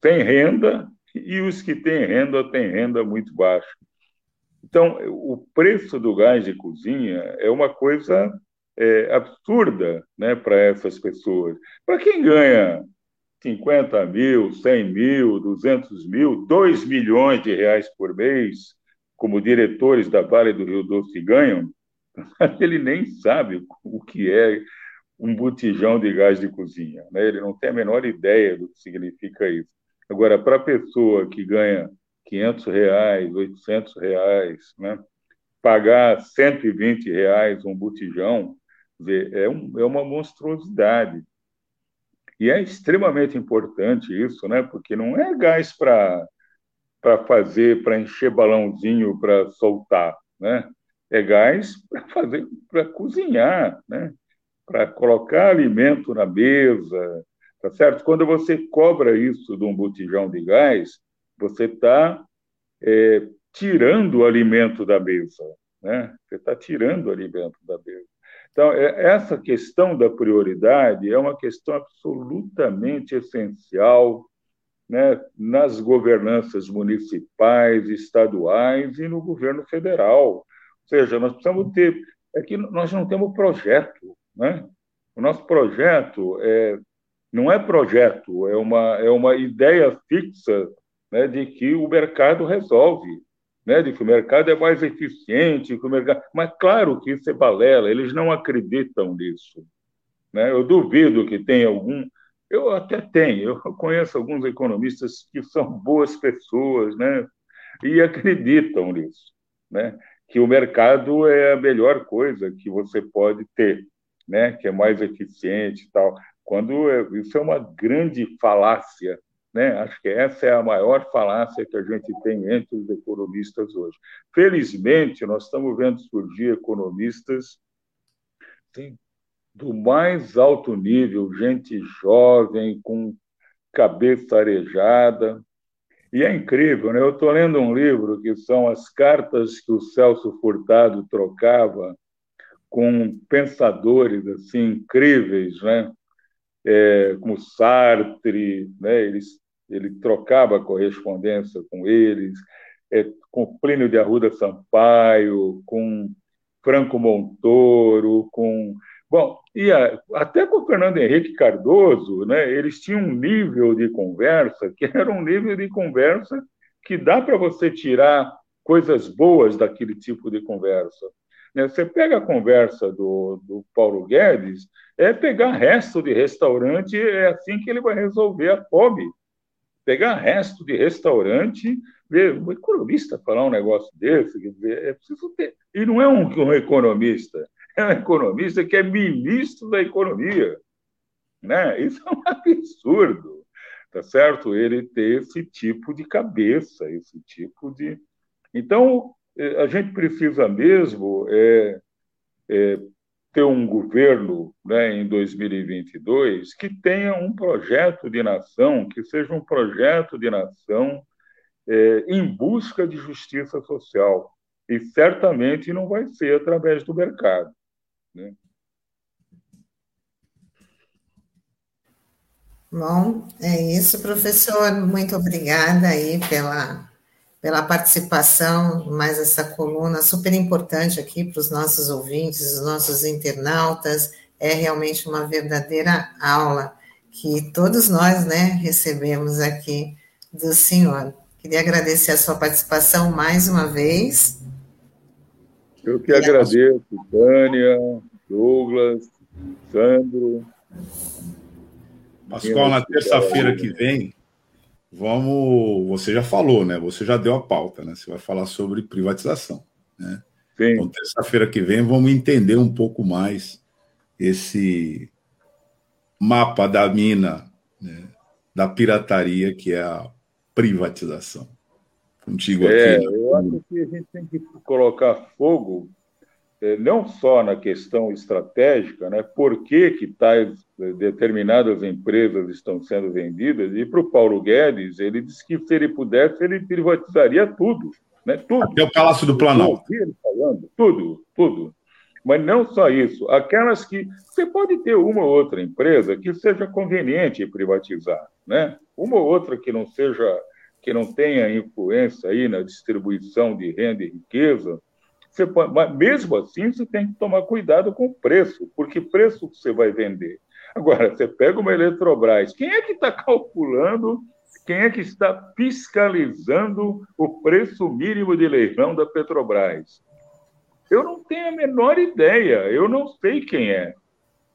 têm renda e os que têm renda têm renda muito baixa. Então, o preço do gás de cozinha é uma coisa é, absurda né, para essas pessoas. Para quem ganha 50 mil, 100 mil, 200 mil, 2 milhões de reais por mês, como diretores da Vale do Rio Doce ganham, ele nem sabe o que é um botijão de gás de cozinha. Né? Ele não tem a menor ideia do que significa isso. Agora, para a pessoa que ganha 500 reais, 800 reais, né? pagar 120 reais um botijão é, um, é uma monstruosidade. E é extremamente importante isso, né? porque não é gás para fazer, para encher balãozinho, para soltar. Né? É gás para fazer, para cozinhar, né? Para colocar alimento na mesa, Tá certo? Quando você cobra isso de um botijão de gás, você está é, tirando o alimento da mesa. Né? Você está tirando o alimento da mesa. Então, é, essa questão da prioridade é uma questão absolutamente essencial né, nas governanças municipais, estaduais e no governo federal. Ou seja, nós precisamos ter. É que nós não temos projeto. Né? O nosso projeto é não é projeto, é uma, é uma ideia fixa né, de que o mercado resolve, né, de que o mercado é mais eficiente, que o mercado... mas claro que isso é balela, eles não acreditam nisso. Né? Eu duvido que tenha algum. Eu até tenho, eu conheço alguns economistas que são boas pessoas né, e acreditam nisso, né, que o mercado é a melhor coisa que você pode ter. Né, que é mais eficiente e tal quando isso é uma grande falácia. Né? Acho que essa é a maior falácia que a gente tem entre os economistas hoje. Felizmente, nós estamos vendo surgir economistas do mais alto nível, gente jovem, com cabeça arejada. E é incrível, né? Eu estou lendo um livro que são as cartas que o Celso Furtado trocava com pensadores assim incríveis, né? é, como Sartre, né? Eles, ele trocava correspondência com eles, é, com Plínio de Arruda Sampaio, com Franco Montoro, com bom e a, até com Fernando Henrique Cardoso, né? Eles tinham um nível de conversa que era um nível de conversa que dá para você tirar coisas boas daquele tipo de conversa. Né? Você pega a conversa do, do Paulo Guedes, é pegar resto de restaurante, é assim que ele vai resolver a fome. Pegar resto de restaurante, ver um economista falar um negócio desse, é preciso ter. E não é um, um economista, é um economista que é ministro da economia. Né? Isso é um absurdo, tá certo? Ele ter esse tipo de cabeça, esse tipo de, Então, é, a gente precisa mesmo é, é, ter um governo né, em 2022 que tenha um projeto de nação, que seja um projeto de nação é, em busca de justiça social. E certamente não vai ser através do mercado. Né? Bom, é isso, professor. Muito obrigada aí pela pela participação, mais essa coluna super importante aqui para os nossos ouvintes, os nossos internautas. É realmente uma verdadeira aula que todos nós, né, recebemos aqui do senhor. Queria agradecer a sua participação mais uma vez. Eu que agradeço, Tânia, Douglas, Sandro. Pascoal, na terça-feira que vem, vamos. Você já falou, né? Você já deu a pauta, né? Você vai falar sobre privatização. Né? Sim. Então, terça-feira que vem, vamos entender um pouco mais esse mapa da mina, né? da pirataria, que é a privatização. Contigo é, aqui. Eu acho que a gente tem que colocar fogo é, não só na questão estratégica, né, por que, que tais eh, determinadas empresas estão sendo vendidas, e para o Paulo Guedes, ele disse que se ele pudesse, ele privatizaria tudo. Né, tudo. Até o Palácio do Planalto. falando, tudo, tudo. Mas não só isso, aquelas que. Você pode ter uma ou outra empresa que seja conveniente privatizar, né? Uma ou outra que não seja, que não tenha influência aí na distribuição de renda e riqueza, você pode, mas mesmo assim, você tem que tomar cuidado com o preço, porque preço você vai vender. Agora, você pega uma Eletrobras, quem é que está calculando, quem é que está fiscalizando o preço mínimo de leilão da Petrobras? Eu não tenho a menor ideia, eu não sei quem é.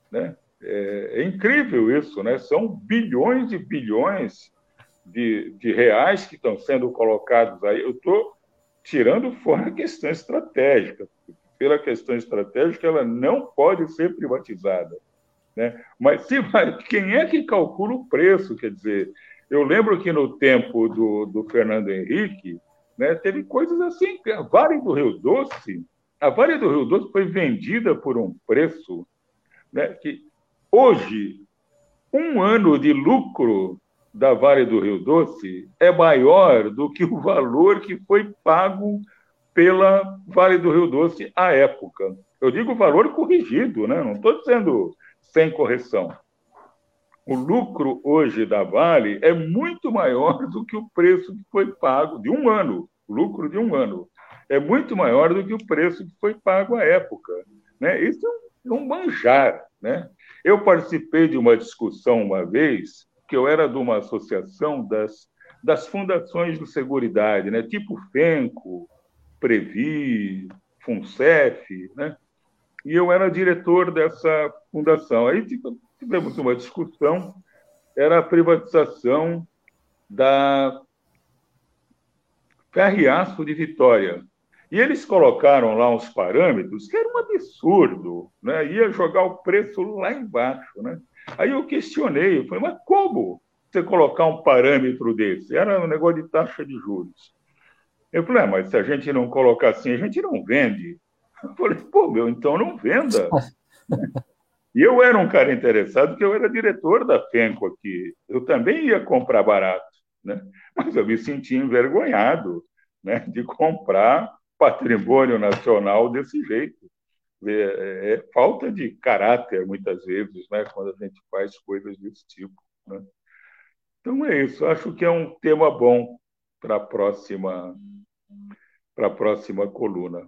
Né? É, é incrível isso, né? São bilhões e bilhões de, de reais que estão sendo colocados aí. Eu estou tirando fora a questão estratégica. Pela questão estratégica, ela não pode ser privatizada. Né? Mas quem é que calcula o preço? Quer dizer, eu lembro que no tempo do, do Fernando Henrique, né, teve coisas assim, a Vale do Rio Doce, a Vale do Rio Doce foi vendida por um preço né, que hoje, um ano de lucro da Vale do Rio Doce é maior do que o valor que foi pago pela Vale do Rio Doce à época. Eu digo valor corrigido, né? não estou dizendo sem correção. O lucro hoje da Vale é muito maior do que o preço que foi pago de um ano, lucro de um ano. É muito maior do que o preço que foi pago à época. Né? Isso é um manjar. Né? Eu participei de uma discussão uma vez que eu era de uma associação das, das fundações de seguridade, né? tipo FENCO, Previ, FUNCEF, né? e eu era diretor dessa fundação. Aí tivemos uma discussão, era a privatização da Ferriaço de Vitória. E eles colocaram lá uns parâmetros que era um absurdo, né? ia jogar o preço lá embaixo. Né? Aí eu questionei, eu falei, mas como você colocar um parâmetro desse? Era um negócio de taxa de juros. Eu falei, ah, mas se a gente não colocar assim, a gente não vende. Eu falei, pô, meu, então não venda. e eu era um cara interessado, porque eu era diretor da FENCO aqui. Eu também ia comprar barato, né? mas eu me senti envergonhado né, de comprar patrimônio nacional desse jeito. É, é, é, falta de caráter, muitas vezes, né, quando a gente faz coisas desse tipo. Né? Então é isso. Acho que é um tema bom para a próxima, para a próxima coluna.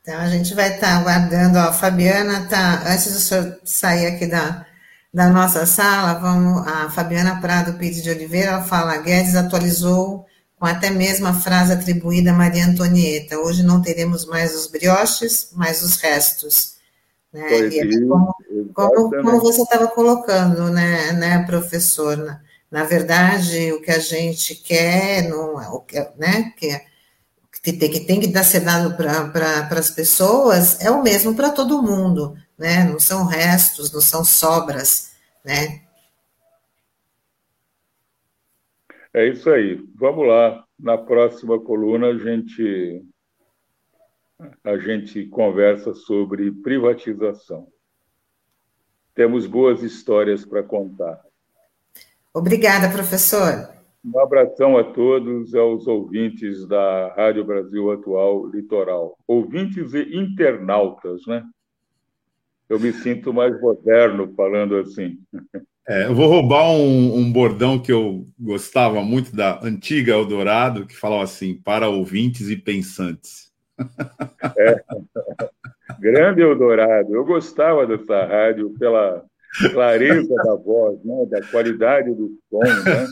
Então a gente vai estar tá aguardando. Ó, a Fabiana tá antes do senhor sair aqui da, da nossa sala, vamos. A Fabiana Prado Pires de Oliveira ela fala: Guedes atualizou com até mesmo a frase atribuída a Maria Antonieta. Hoje não teremos mais os brioches, mas os restos. Né? É como, como, como, você estava colocando, né, né professor? Na, na, verdade, o que a gente quer, não, o que, né, que, que, tem, que tem que dar ser dado para pra, as pessoas é o mesmo para todo mundo, né? não são restos, não são sobras, né? É isso aí. Vamos lá. Na próxima coluna a gente a gente conversa sobre privatização. Temos boas histórias para contar. Obrigada, professor. Um abração a todos, aos ouvintes da Rádio Brasil Atual Litoral. Ouvintes e internautas, né? Eu me sinto mais moderno falando assim. É, eu vou roubar um, um, bordão que eu gostava muito da antiga Eldorado, que falava assim: para ouvintes e pensantes. É. Grande Eldorado. Eu gostava dessa rádio pela clareza da voz, né? da qualidade do som. Né?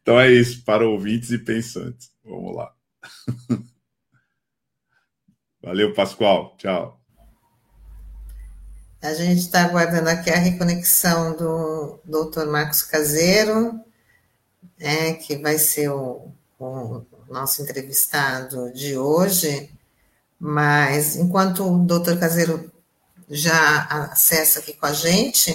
Então é isso, para ouvintes e pensantes. Vamos lá. Valeu, Pascoal. Tchau. A gente está aguardando aqui a reconexão do doutor Marcos Caseiro, é, que vai ser o, o nosso entrevistado de hoje. Mas enquanto o doutor Caseiro já acessa aqui com a gente,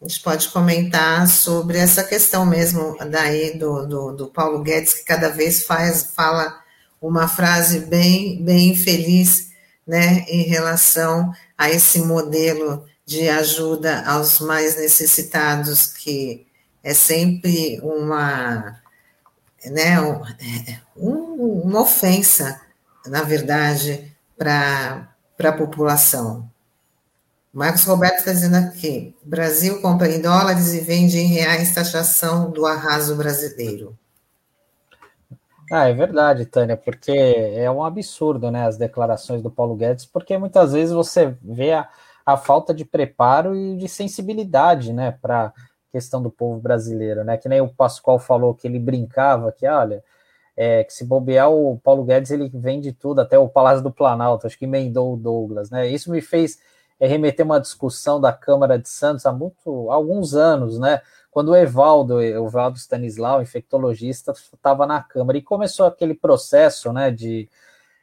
a gente pode comentar sobre essa questão mesmo daí do, do, do Paulo Guedes, que cada vez faz, fala uma frase bem, bem infeliz né, em relação a esse modelo de ajuda aos mais necessitados, que é sempre uma, né, um, uma ofensa, na verdade, para a população. Marcos Roberto está dizendo aqui: Brasil compra em dólares e vende em reais taxação do arraso brasileiro. Ah, é verdade, Tânia, porque é um absurdo, né, as declarações do Paulo Guedes, porque muitas vezes você vê a, a falta de preparo e de sensibilidade, né, para questão do povo brasileiro, né, que nem o Pascoal falou que ele brincava que, olha, é, que se bobear o Paulo Guedes ele vende tudo, até o Palácio do Planalto, acho que emendou o Douglas, né, isso me fez remeter uma discussão da Câmara de Santos há muito, há alguns anos, né, quando o Evaldo, o Evaldo Stanislau, infectologista, estava na Câmara e começou aquele processo né, de,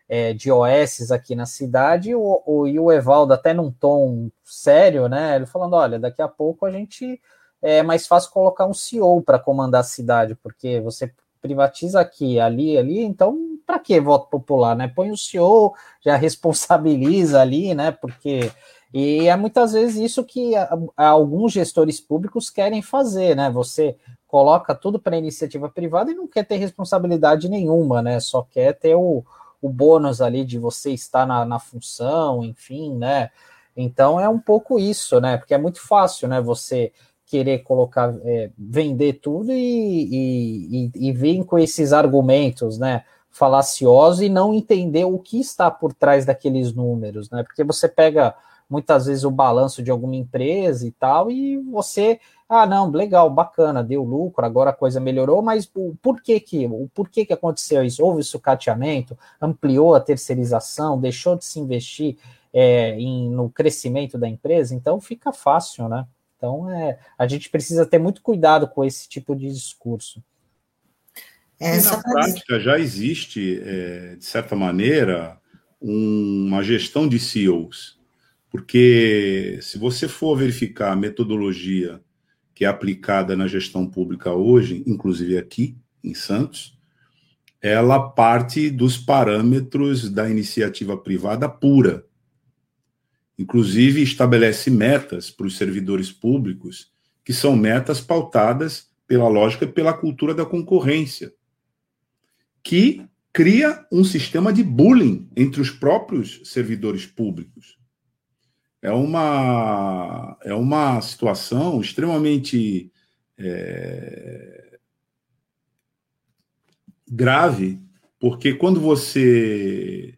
é, de OS aqui na cidade, e o, o, e o Evaldo, até num tom sério, né, ele falando: olha, daqui a pouco a gente é mais fácil colocar um CEO para comandar a cidade, porque você privatiza aqui, ali, ali, então para que voto popular, né? Põe o CEO, já responsabiliza ali, né? Porque e é muitas vezes isso que alguns gestores públicos querem fazer, né? Você coloca tudo para iniciativa privada e não quer ter responsabilidade nenhuma, né? Só quer ter o, o bônus ali de você estar na, na função, enfim, né? Então é um pouco isso, né? Porque é muito fácil, né? Você querer colocar, é, vender tudo e, e, e, e vir com esses argumentos, né? Falaciosos e não entender o que está por trás daqueles números, né? Porque você pega muitas vezes o balanço de alguma empresa e tal, e você, ah, não, legal, bacana, deu lucro, agora a coisa melhorou, mas o por que que, o porquê que aconteceu isso? Houve sucateamento, ampliou a terceirização, deixou de se investir é, em, no crescimento da empresa, então fica fácil, né? Então, é, a gente precisa ter muito cuidado com esse tipo de discurso. Essa na prática já existe, é, de certa maneira, um, uma gestão de CEOs. Porque se você for verificar a metodologia que é aplicada na gestão pública hoje, inclusive aqui em Santos, ela parte dos parâmetros da iniciativa privada pura. Inclusive, estabelece metas para os servidores públicos, que são metas pautadas pela lógica e pela cultura da concorrência, que cria um sistema de bullying entre os próprios servidores públicos é uma, é uma situação extremamente é, grave, porque quando você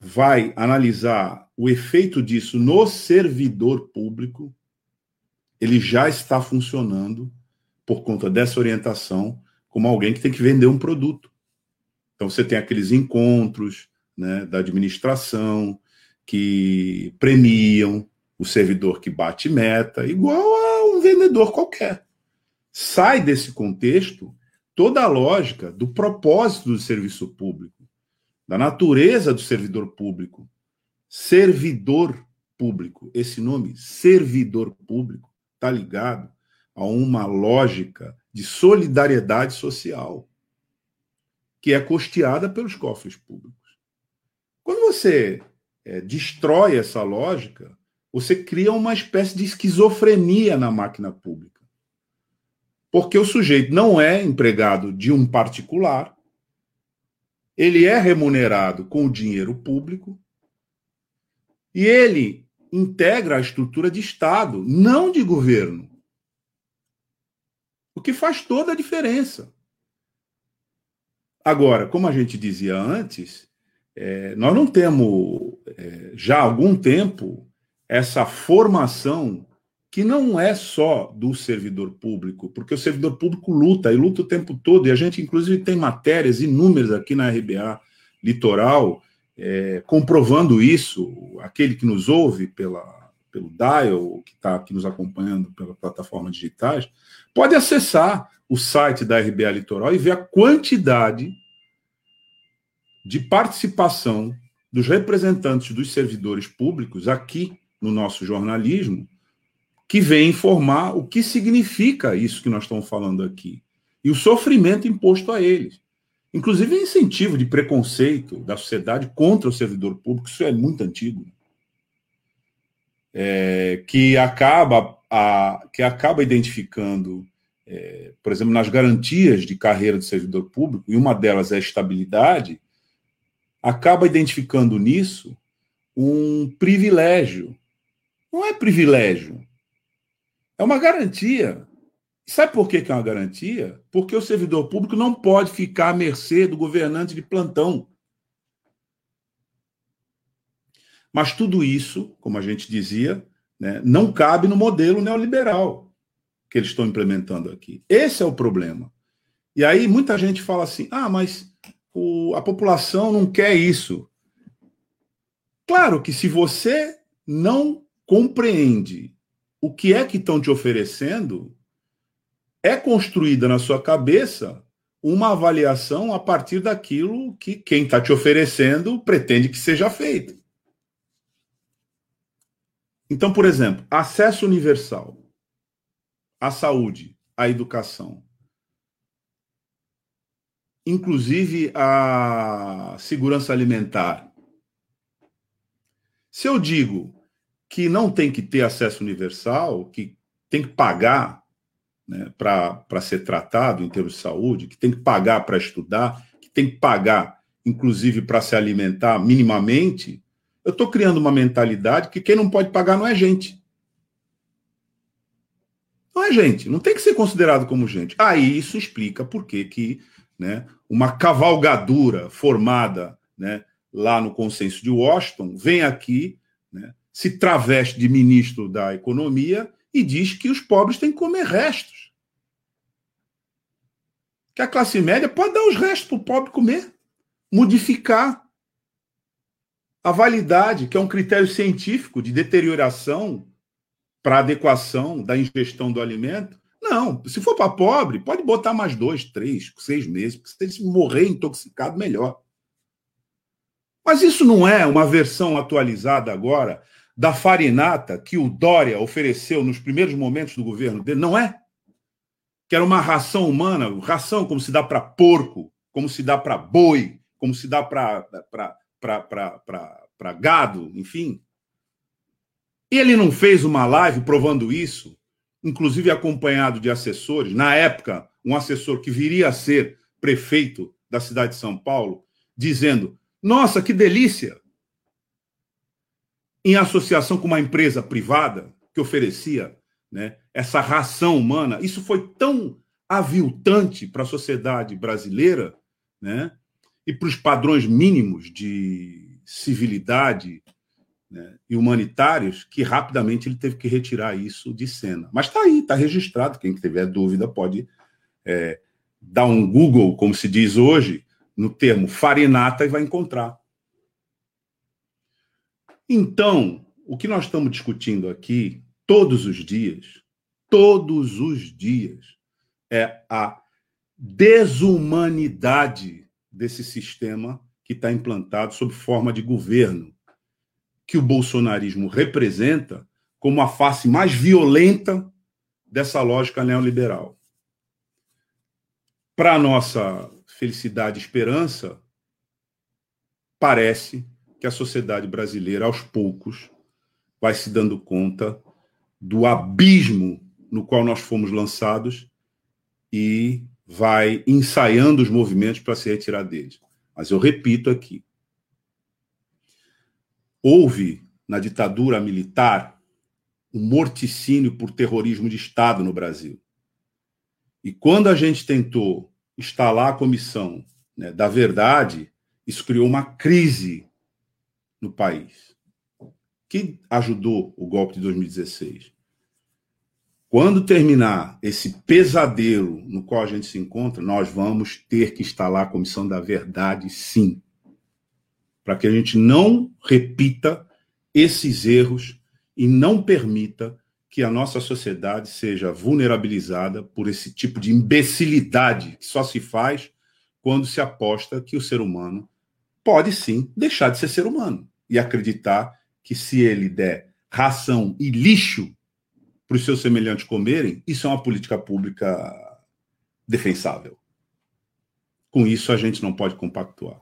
vai analisar o efeito disso no servidor público, ele já está funcionando por conta dessa orientação como alguém que tem que vender um produto. Então você tem aqueles encontros né, da administração, que premiam o servidor que bate meta, igual a um vendedor qualquer. Sai desse contexto toda a lógica do propósito do serviço público, da natureza do servidor público. Servidor público, esse nome, servidor público, está ligado a uma lógica de solidariedade social, que é custeada pelos cofres públicos. Quando você é, destrói essa lógica, você cria uma espécie de esquizofrenia na máquina pública. Porque o sujeito não é empregado de um particular, ele é remunerado com o dinheiro público e ele integra a estrutura de Estado, não de governo. O que faz toda a diferença. Agora, como a gente dizia antes, é, nós não temos já há algum tempo essa formação que não é só do servidor público, porque o servidor público luta e luta o tempo todo, e a gente, inclusive, tem matérias inúmeras aqui na RBA Litoral é, comprovando isso. Aquele que nos ouve pela, pelo Dial, que está aqui nos acompanhando pela plataforma digitais, pode acessar o site da RBA Litoral e ver a quantidade de participação dos representantes dos servidores públicos aqui no nosso jornalismo, que vem informar o que significa isso que nós estamos falando aqui e o sofrimento imposto a eles. Inclusive, incentivo de preconceito da sociedade contra o servidor público, isso é muito antigo. É, que acaba a, que acaba identificando, é, por exemplo, nas garantias de carreira do servidor público, e uma delas é a estabilidade, acaba identificando nisso um privilégio. Não é privilégio, é uma garantia. Sabe por que é uma garantia? Porque o servidor público não pode ficar à mercê do governante de plantão. Mas tudo isso, como a gente dizia, né, não cabe no modelo neoliberal que eles estão implementando aqui. Esse é o problema. E aí muita gente fala assim: ah, mas o, a população não quer isso. Claro que se você não compreende o que é que estão te oferecendo, é construída na sua cabeça uma avaliação a partir daquilo que quem está te oferecendo pretende que seja feito. Então, por exemplo, acesso universal à saúde, à educação, inclusive à segurança alimentar. Se eu digo que não tem que ter acesso universal, que tem que pagar né, para ser tratado em termos de saúde, que tem que pagar para estudar, que tem que pagar, inclusive, para se alimentar minimamente, eu estou criando uma mentalidade que quem não pode pagar não é gente. Não é gente, não tem que ser considerado como gente. Aí isso explica por que né, uma cavalgadura formada né, lá no consenso de Washington vem aqui, né, se traveste de ministro da Economia e diz que os pobres têm que comer restos. Que a classe média pode dar os restos para o pobre comer, modificar a validade, que é um critério científico de deterioração para adequação da ingestão do alimento. Não, se for para pobre, pode botar mais dois, três, seis meses, porque se ele morrer intoxicado, melhor. Mas isso não é uma versão atualizada agora da farinata que o Dória ofereceu nos primeiros momentos do governo dele, não é? Que era uma ração humana, ração como se dá para porco, como se dá para boi, como se dá para gado, enfim. Ele não fez uma live provando isso, inclusive acompanhado de assessores, na época, um assessor que viria a ser prefeito da cidade de São Paulo, dizendo: Nossa, que delícia! em associação com uma empresa privada que oferecia né, essa ração humana, isso foi tão aviltante para a sociedade brasileira né, e para os padrões mínimos de civilidade né, e humanitários que rapidamente ele teve que retirar isso de cena. Mas está aí, está registrado. Quem tiver dúvida pode é, dar um Google, como se diz hoje, no termo farinata e vai encontrar. Então, o que nós estamos discutindo aqui todos os dias, todos os dias, é a desumanidade desse sistema que está implantado sob forma de governo, que o bolsonarismo representa como a face mais violenta dessa lógica neoliberal. para nossa felicidade e esperança, parece que a sociedade brasileira, aos poucos, vai se dando conta do abismo no qual nós fomos lançados e vai ensaiando os movimentos para se retirar deles. Mas eu repito aqui: houve na ditadura militar um morticínio por terrorismo de Estado no Brasil. E quando a gente tentou instalar a comissão né, da verdade, isso criou uma crise no país. Que ajudou o golpe de 2016? Quando terminar esse pesadelo no qual a gente se encontra, nós vamos ter que instalar a comissão da verdade, sim. Para que a gente não repita esses erros e não permita que a nossa sociedade seja vulnerabilizada por esse tipo de imbecilidade que só se faz quando se aposta que o ser humano pode sim deixar de ser ser humano e acreditar que se ele der ração e lixo para os seus semelhantes comerem, isso é uma política pública defensável. Com isso, a gente não pode compactuar.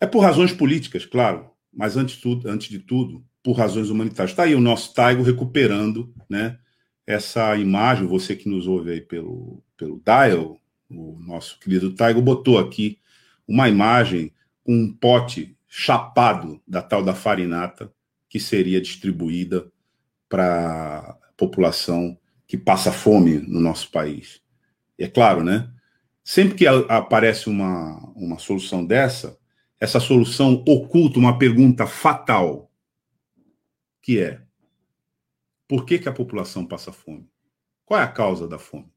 É por razões políticas, claro, mas antes de tudo, antes de tudo por razões humanitárias. Está aí o nosso Taigo recuperando né, essa imagem. Você que nos ouve aí pelo, pelo Dial, o nosso querido Taigo botou aqui uma imagem com um pote chapado da tal da farinata que seria distribuída para população que passa fome no nosso país. E é claro, né? Sempre que aparece uma, uma solução dessa, essa solução oculta uma pergunta fatal, que é: por que, que a população passa fome? Qual é a causa da fome?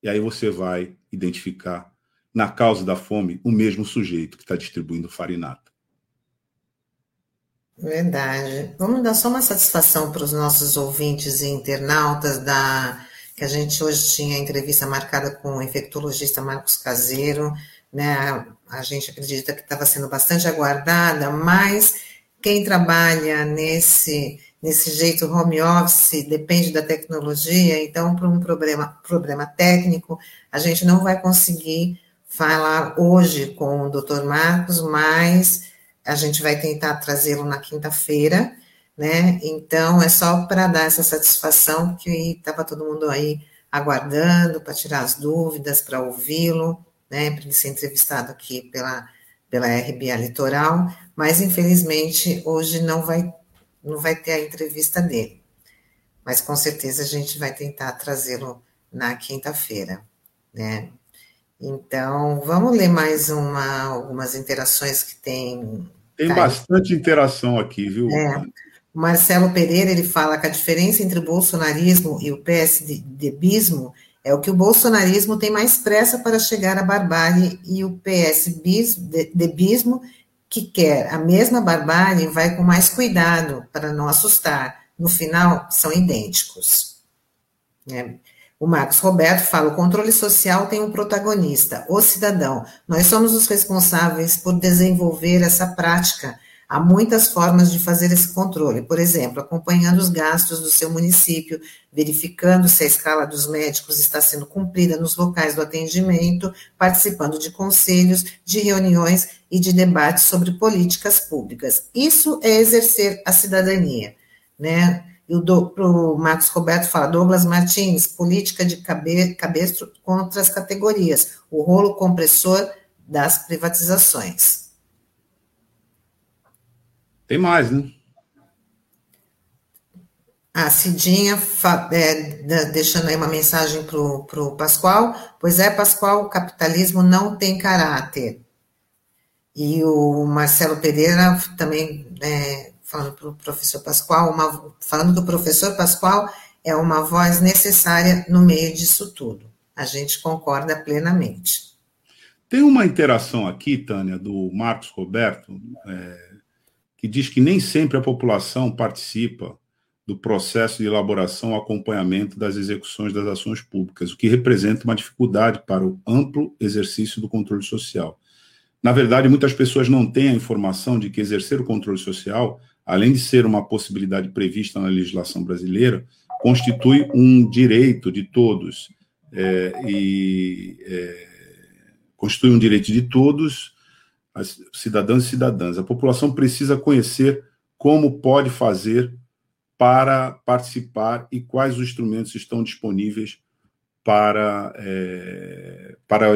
E aí você vai identificar na causa da fome o mesmo sujeito que está distribuindo farinata. Verdade. Vamos dar só uma satisfação para os nossos ouvintes e internautas da que a gente hoje tinha entrevista marcada com o infectologista Marcos Caseiro, né? A gente acredita que estava sendo bastante aguardada, mas quem trabalha nesse nesse jeito home office depende da tecnologia, então por um problema problema técnico, a gente não vai conseguir falar hoje com o Dr. Marcos, mas a gente vai tentar trazê-lo na quinta-feira, né? Então é só para dar essa satisfação que estava todo mundo aí aguardando para tirar as dúvidas, para ouvi-lo, né? Para ele ser entrevistado aqui pela pela RBA Litoral, mas infelizmente hoje não vai não vai ter a entrevista dele. Mas com certeza a gente vai tentar trazê-lo na quinta-feira, né? Então, vamos ler mais uma, algumas interações que tem tem tá bastante interação aqui, viu? É. O Marcelo Pereira ele fala que a diferença entre o bolsonarismo e o PSDBismo é o que o bolsonarismo tem mais pressa para chegar à barbárie e o PSDBismo, que quer a mesma barbárie, vai com mais cuidado para não assustar. No final, são idênticos. É. O Marcos Roberto fala: o controle social tem um protagonista, o cidadão. Nós somos os responsáveis por desenvolver essa prática. Há muitas formas de fazer esse controle, por exemplo, acompanhando os gastos do seu município, verificando se a escala dos médicos está sendo cumprida nos locais do atendimento, participando de conselhos, de reuniões e de debates sobre políticas públicas. Isso é exercer a cidadania, né? E o Marcos Roberto fala, Douglas Martins, política de cabe, cabestro contra as categorias, o rolo compressor das privatizações. Tem mais, né? A Cidinha é, deixando aí uma mensagem para o Pascoal. Pois é, Pascoal, o capitalismo não tem caráter. E o Marcelo Pereira também é, falando para o professor Pascoal, uma, falando que o professor Pascoal é uma voz necessária no meio disso tudo. A gente concorda plenamente. Tem uma interação aqui, Tânia, do Marcos Roberto, é, que diz que nem sempre a população participa do processo de elaboração e acompanhamento das execuções das ações públicas, o que representa uma dificuldade para o amplo exercício do controle social. Na verdade, muitas pessoas não têm a informação de que exercer o controle social além de ser uma possibilidade prevista na legislação brasileira, constitui um direito de todos é, e é, constitui um direito de todos, as cidadãs e cidadãs. A população precisa conhecer como pode fazer para participar e quais os instrumentos estão disponíveis para, é, para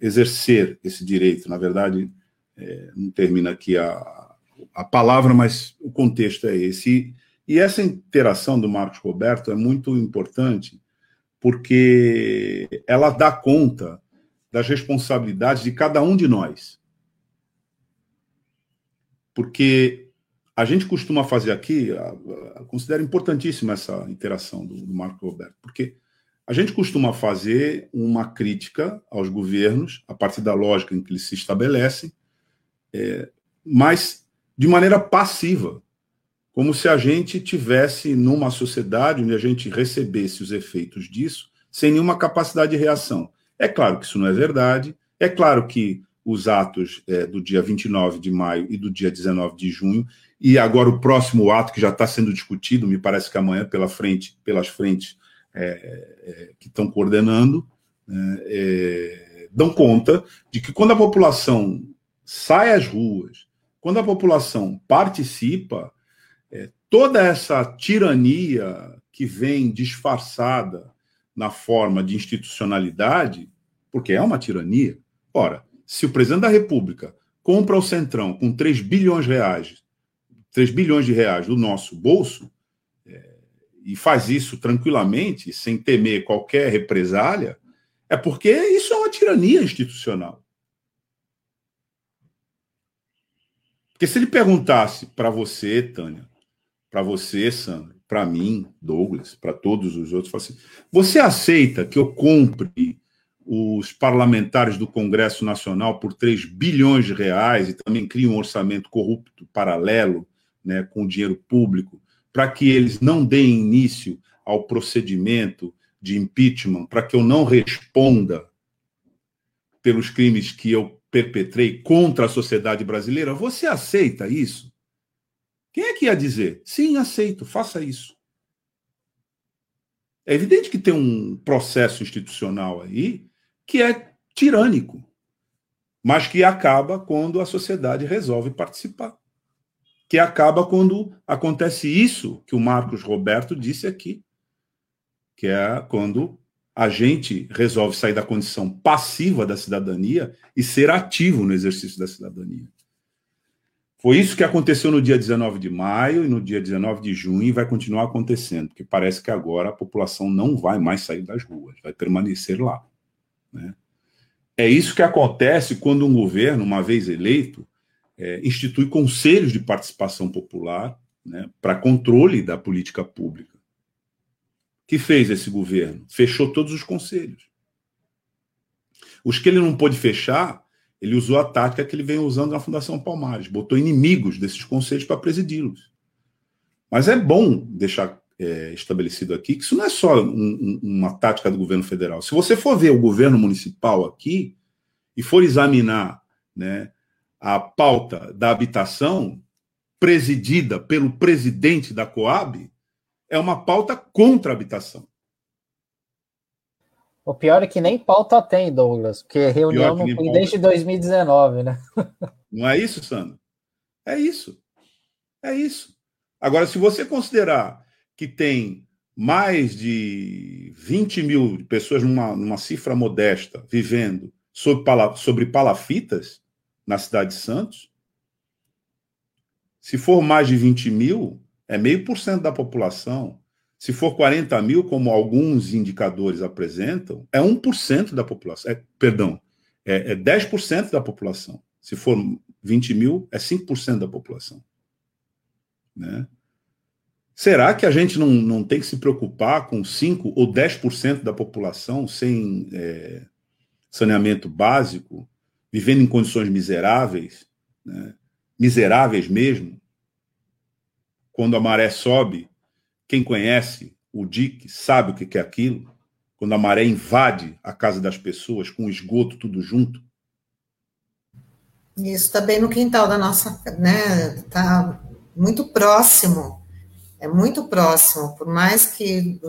exercer esse direito. Na verdade, é, não termina aqui a, a palavra, mas o contexto é esse. E, e essa interação do Marcos Roberto é muito importante, porque ela dá conta das responsabilidades de cada um de nós. Porque a gente costuma fazer aqui, considero importantíssima essa interação do, do Marco Roberto, porque a gente costuma fazer uma crítica aos governos, a partir da lógica em que eles se estabelecem, é, mas de maneira passiva, como se a gente tivesse numa sociedade onde a gente recebesse os efeitos disso sem nenhuma capacidade de reação. É claro que isso não é verdade, é claro que os atos é, do dia 29 de maio e do dia 19 de junho, e agora o próximo ato que já está sendo discutido, me parece que amanhã pela frente, pelas frentes é, é, que estão coordenando, né, é, dão conta de que quando a população sai às ruas, quando a população participa, é, toda essa tirania que vem disfarçada na forma de institucionalidade, porque é uma tirania. Ora, se o presidente da República compra o Centrão com 3 bilhões de reais, 3 bilhões de reais do nosso bolso, é, e faz isso tranquilamente, sem temer qualquer represália, é porque isso é uma tirania institucional. Porque se ele perguntasse para você, Tânia, para você, Sandro, para mim, Douglas, para todos os outros, assim, você aceita que eu compre os parlamentares do Congresso Nacional por 3 bilhões de reais e também crie um orçamento corrupto paralelo, né, com dinheiro público, para que eles não deem início ao procedimento de impeachment, para que eu não responda pelos crimes que eu perpetrei contra a sociedade brasileira, você aceita isso? Quem é que ia dizer? Sim, aceito, faça isso. É evidente que tem um processo institucional aí que é tirânico, mas que acaba quando a sociedade resolve participar. Que acaba quando acontece isso que o Marcos Roberto disse aqui, que é quando a gente resolve sair da condição passiva da cidadania e ser ativo no exercício da cidadania. Foi isso que aconteceu no dia 19 de maio e no dia 19 de junho e vai continuar acontecendo, porque parece que agora a população não vai mais sair das ruas, vai permanecer lá. Né? É isso que acontece quando um governo, uma vez eleito, é, institui conselhos de participação popular né, para controle da política pública que fez esse governo? Fechou todos os conselhos. Os que ele não pôde fechar, ele usou a tática que ele vem usando na Fundação Palmares, botou inimigos desses conselhos para presidi-los. Mas é bom deixar é, estabelecido aqui que isso não é só um, um, uma tática do governo federal. Se você for ver o governo municipal aqui e for examinar né, a pauta da habitação presidida pelo presidente da Coab, é uma pauta contra a habitação. O pior é que nem pauta tem, Douglas, porque reunião não tem desde 2019, né? Não é isso, Sandro? É isso. É isso. Agora, se você considerar que tem mais de 20 mil pessoas numa, numa cifra modesta vivendo sobre, pala, sobre palafitas na cidade de Santos, se for mais de 20 mil, é meio por cento da população. Se for 40 mil, como alguns indicadores apresentam, é 1% da população. É, perdão, é, é 10% da população. Se for 20 mil, é 5% da população. Né? Será que a gente não, não tem que se preocupar com 5 ou 10% da população sem é, saneamento básico, vivendo em condições miseráveis, né? miseráveis mesmo, quando a maré sobe, quem conhece o DIC sabe o que é aquilo. Quando a maré invade a casa das pessoas com o esgoto tudo junto. Isso está bem no quintal da nossa, né? Está muito próximo. É muito próximo. Por mais que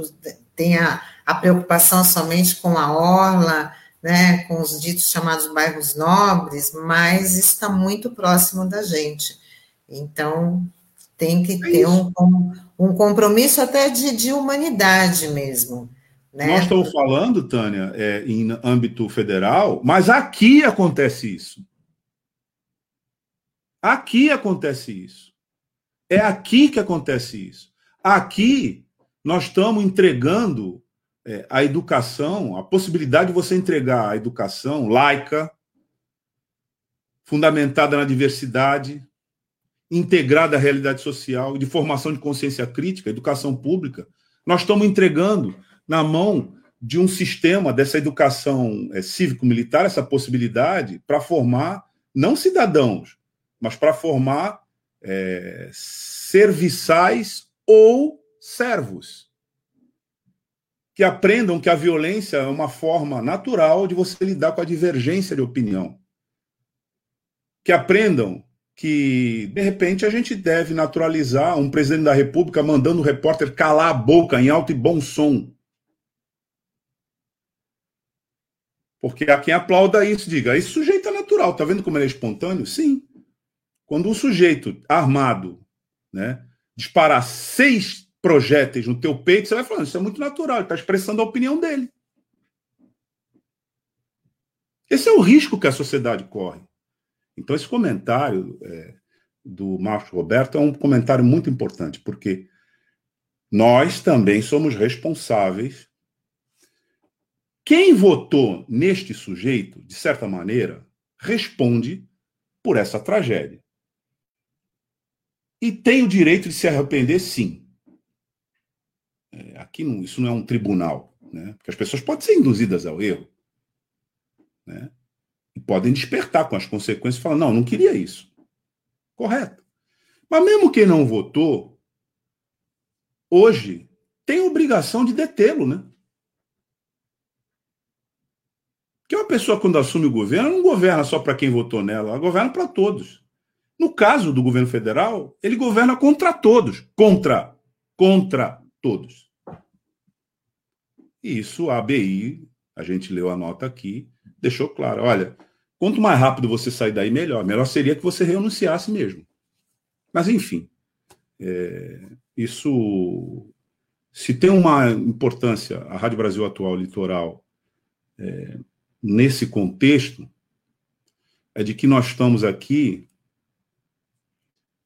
tem a, preocupação somente com a orla, né, com os ditos chamados bairros nobres, mas está muito próximo da gente. Então, tem que é ter um, um compromisso até de, de humanidade mesmo. Né? Nós estamos falando, Tânia, é, em âmbito federal, mas aqui acontece isso. Aqui acontece isso. É aqui que acontece isso. Aqui nós estamos entregando é, a educação, a possibilidade de você entregar a educação laica, fundamentada na diversidade, integrada à realidade social, de formação de consciência crítica, educação pública. Nós estamos entregando na mão de um sistema dessa educação é, cívico-militar, essa possibilidade para formar não cidadãos, mas para formar é, serviçais ou servos que aprendam que a violência é uma forma natural de você lidar com a divergência de opinião. Que aprendam que, de repente, a gente deve naturalizar um presidente da República mandando o repórter calar a boca em alto e bom som. Porque há quem aplauda isso, diga, esse sujeito é natural, tá vendo como ele é espontâneo? Sim. Quando um sujeito armado né, disparar seis projéteis no teu peito, você vai falando, isso é muito natural, ele está expressando a opinião dele. Esse é o risco que a sociedade corre. Então, esse comentário é, do Marcos Roberto é um comentário muito importante, porque nós também somos responsáveis. Quem votou neste sujeito, de certa maneira, responde por essa tragédia. E tem o direito de se arrepender, sim. É, aqui não, isso não é um tribunal, né? porque as pessoas podem ser induzidas ao erro. Né? E podem despertar com as consequências falar: não, não queria isso. Correto. Mas mesmo quem não votou, hoje tem obrigação de detê-lo, né? Que uma pessoa, quando assume o governo, não governa só para quem votou nela, ela governa para todos. No caso do governo federal, ele governa contra todos. Contra. Contra todos. E isso a ABI, a gente leu a nota aqui, deixou claro. Olha, quanto mais rápido você sair daí, melhor. Melhor seria que você renunciasse mesmo. Mas, enfim, é, isso. Se tem uma importância, a Rádio Brasil Atual Litoral, é, nesse contexto, é de que nós estamos aqui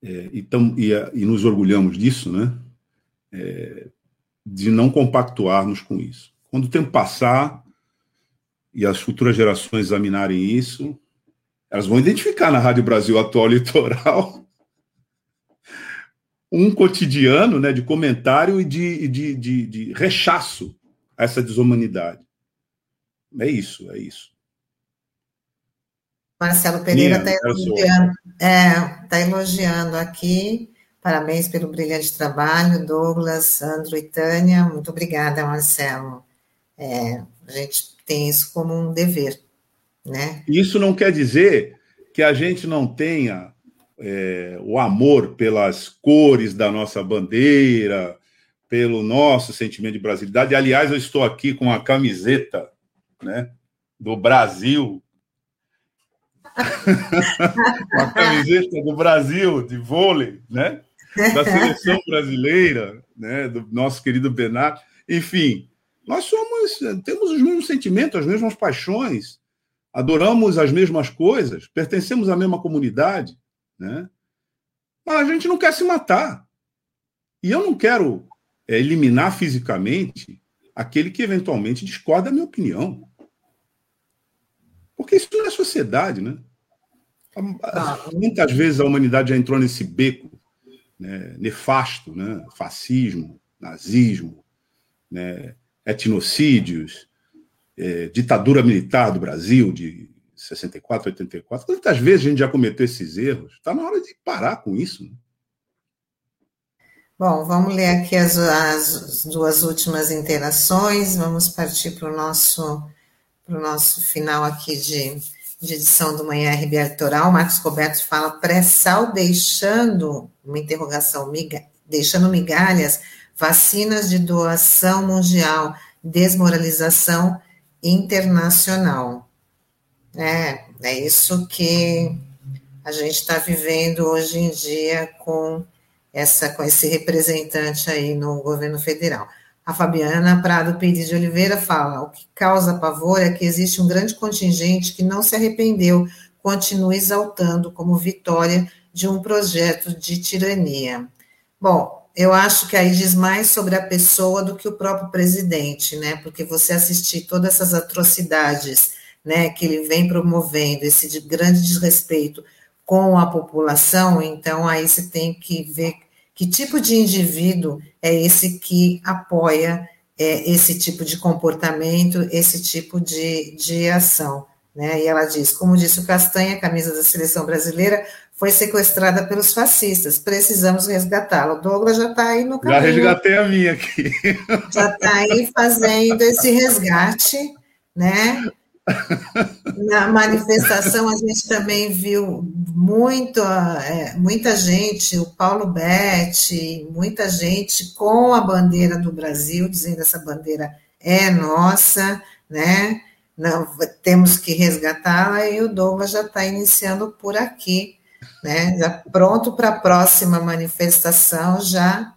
é, e, tam, e, e, nos orgulhamos disso, né? é, de não compactuarmos com isso. Quando o tempo passar e as futuras gerações examinarem isso, elas vão identificar na Rádio Brasil Atual Litoral um cotidiano né, de comentário e de, de, de, de rechaço a essa desumanidade. É isso, é isso. Marcelo Pereira está elogiando, é, tá elogiando aqui Parabéns pelo brilhante trabalho, Douglas, Sandro e Tânia. Muito obrigada, Marcelo. É, a gente tem isso como um dever, né? Isso não quer dizer que a gente não tenha é, o amor pelas cores da nossa bandeira, pelo nosso sentimento de brasilidade. Aliás, eu estou aqui com a camiseta, né, do Brasil. Uma camiseta do Brasil de vôlei, né? da seleção brasileira, né, do nosso querido Bernardo. Enfim, nós somos, temos os mesmos sentimentos, as mesmas paixões, adoramos as mesmas coisas, pertencemos à mesma comunidade, né? Mas a gente não quer se matar. E eu não quero é, eliminar fisicamente aquele que eventualmente discorda da minha opinião. Porque isso não é sociedade, né? Ah. Muitas vezes a humanidade já entrou nesse beco né, nefasto, né, fascismo, nazismo, né, etnocídios, é, ditadura militar do Brasil de 64, 84. Quantas vezes a gente já cometeu esses erros? Está na hora de parar com isso. Né? Bom, vamos ler aqui as, as duas últimas interações, vamos partir para o nosso, nosso final aqui de de edição do Manhã RB Litoral, Marcos Roberto fala pré-sal deixando, uma interrogação, miga, deixando migalhas vacinas de doação mundial, desmoralização internacional. É, é isso que a gente está vivendo hoje em dia com essa com esse representante aí no governo federal. A Fabiana Prado Pires de Oliveira fala: o que causa pavor é que existe um grande contingente que não se arrependeu, continua exaltando como vitória de um projeto de tirania. Bom, eu acho que aí diz mais sobre a pessoa do que o próprio presidente, né? Porque você assistir todas essas atrocidades, né, que ele vem promovendo, esse de grande desrespeito com a população, então aí você tem que ver que tipo de indivíduo é esse que apoia é, esse tipo de comportamento, esse tipo de, de ação. Né? E ela diz, como disse o Castanha, a camisa da seleção brasileira foi sequestrada pelos fascistas, precisamos resgatá-la. O Douglas já está aí no caminho. Já resgatei a minha aqui. Já está aí fazendo esse resgate, né? Na manifestação a gente também viu muito, é, muita gente, o Paulo Betti, muita gente com a bandeira do Brasil, dizendo essa bandeira é nossa, né? Não, temos que resgatá-la e o Douglas já está iniciando por aqui, né? Já pronto para a próxima manifestação, já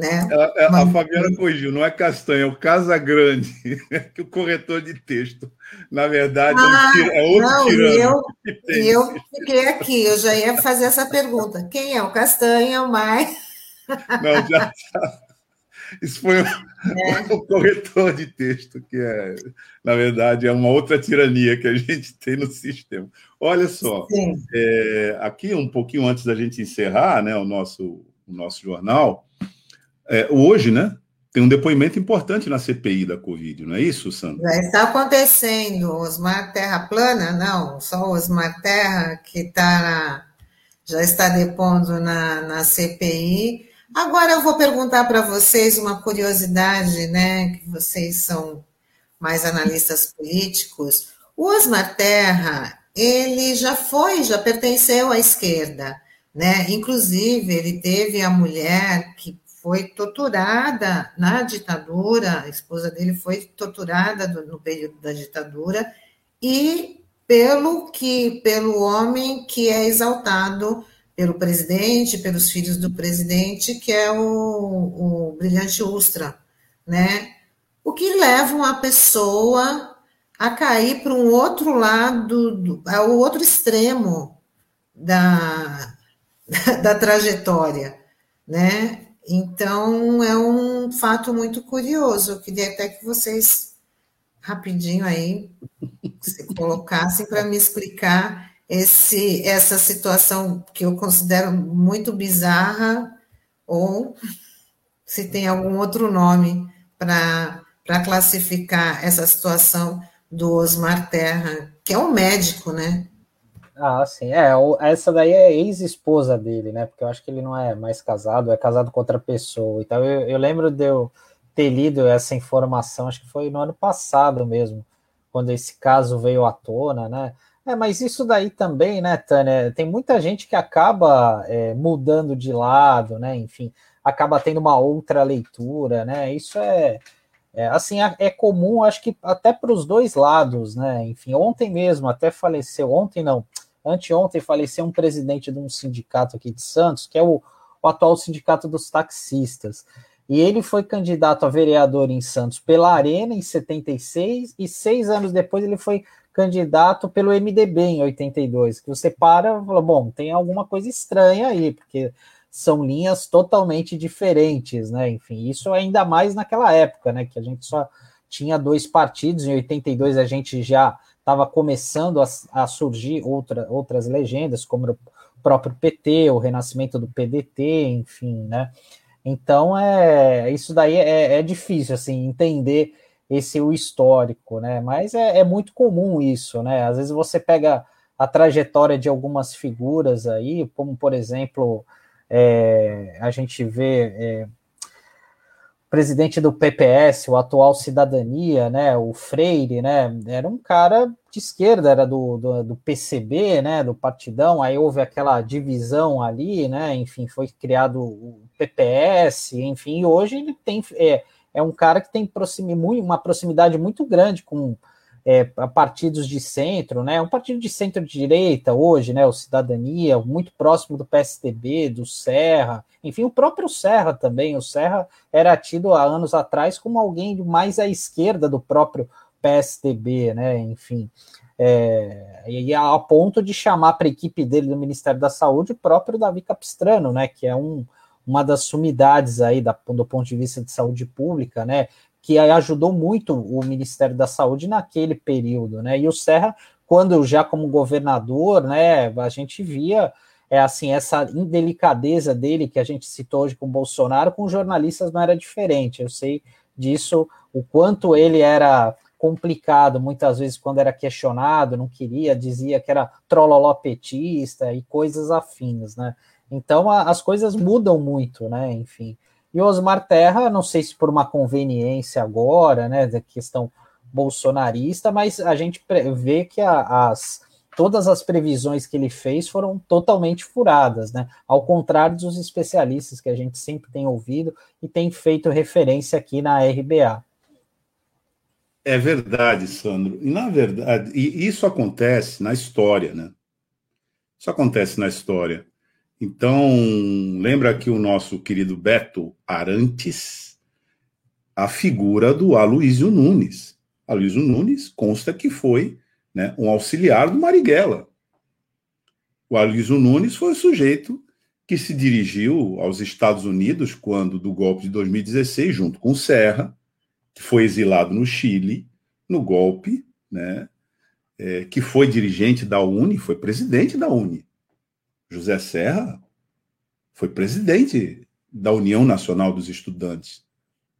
né? A, a, a Fabiana corrigiu, não é Castanha, é o Casa Grande, que o corretor de texto. Na verdade, ah, é, um é outro não, tirano. Eu, eu fiquei aqui, eu já ia fazer essa pergunta. Quem é o Castanha, o mais? Não, já tá. Isso foi é. o corretor de texto, que é, na verdade, é uma outra tirania que a gente tem no sistema. Olha só, é, aqui um pouquinho antes da gente encerrar né, o, nosso, o nosso jornal, é, hoje, né? Tem um depoimento importante na CPI da Covid, não é isso, Sandra? Já está acontecendo. Osmar Terra Plana, não, só Osmar Terra que tá já está depondo na, na CPI. Agora eu vou perguntar para vocês uma curiosidade, né? Que vocês são mais analistas políticos. O Osmar Terra, ele já foi, já pertenceu à esquerda, né? Inclusive, ele teve a mulher que foi torturada na ditadura, a esposa dele foi torturada no período da ditadura, e pelo que pelo homem que é exaltado pelo presidente, pelos filhos do presidente, que é o, o brilhante Ustra, né? O que leva uma pessoa a cair para um outro lado, do, ao outro extremo da, da, da trajetória, né? Então, é um fato muito curioso. Eu queria até que vocês, rapidinho aí, se colocassem para me explicar esse, essa situação que eu considero muito bizarra, ou se tem algum outro nome para classificar essa situação do Osmar Terra, que é um médico, né? Ah, sim. É, essa daí é ex-esposa dele, né? Porque eu acho que ele não é mais casado, é casado com outra pessoa. Então eu, eu lembro de eu ter lido essa informação, acho que foi no ano passado mesmo, quando esse caso veio à tona, né? É, mas isso daí também, né, Tânia? Tem muita gente que acaba é, mudando de lado, né? Enfim, acaba tendo uma outra leitura, né? Isso é, é assim, é, é comum, acho que até para os dois lados, né? Enfim, ontem mesmo até faleceu, ontem não, Anteontem faleceu um presidente de um sindicato aqui de Santos, que é o, o atual sindicato dos taxistas. E ele foi candidato a vereador em Santos pela Arena em 76, e seis anos depois ele foi candidato pelo MDB em 82. Que você para e fala, bom, tem alguma coisa estranha aí, porque são linhas totalmente diferentes, né? Enfim, isso ainda mais naquela época, né? Que a gente só tinha dois partidos, em 82 a gente já estava começando a, a, surgir outra, outras legendas, como o próprio PT, o renascimento do PDT, enfim, né? Então é isso daí é, é difícil assim entender esse o histórico, né? Mas é, é, muito comum isso, né? Às vezes você pega a trajetória de algumas figuras aí, como por exemplo é, a gente vê é, presidente do PPS, o atual Cidadania, né, o Freire, né, era um cara de esquerda, era do, do, do, PCB, né, do Partidão, aí houve aquela divisão ali, né, enfim, foi criado o PPS, enfim, e hoje ele tem, é, é um cara que tem uma proximidade muito grande com é, partidos de centro, né, um partido de centro-direita hoje, né, o Cidadania, muito próximo do PSDB, do Serra, enfim, o próprio Serra também, o Serra era tido há anos atrás como alguém mais à esquerda do próprio PSDB, né? Enfim. É, e a ponto de chamar para a equipe dele do Ministério da Saúde o próprio Davi Capistrano, né? Que é um, uma das sumidades aí da, do ponto de vista de saúde pública, né? Que ajudou muito o Ministério da Saúde naquele período, né? E o Serra, quando já como governador, né? A gente via é assim, essa indelicadeza dele que a gente citou hoje com o Bolsonaro, com jornalistas não era diferente. Eu sei disso, o quanto ele era complicado, muitas vezes, quando era questionado, não queria, dizia que era trololó petista e coisas afins, né? Então a, as coisas mudam muito, né? Enfim. E Osmar Terra, não sei se por uma conveniência agora, né, da questão bolsonarista, mas a gente vê que a, as todas as previsões que ele fez foram totalmente furadas, né? Ao contrário dos especialistas que a gente sempre tem ouvido e tem feito referência aqui na RBA. É verdade, Sandro. E na verdade, e isso acontece na história, né? Isso acontece na história. Então, lembra que o nosso querido Beto Arantes, a figura do Aloysio Nunes. Aloysio Nunes consta que foi né, um auxiliar do Marighella. O Aloysio Nunes foi o sujeito que se dirigiu aos Estados Unidos quando do golpe de 2016, junto com Serra, que foi exilado no Chile, no golpe, né, é, que foi dirigente da Uni, foi presidente da Uni. José Serra foi presidente da União Nacional dos Estudantes,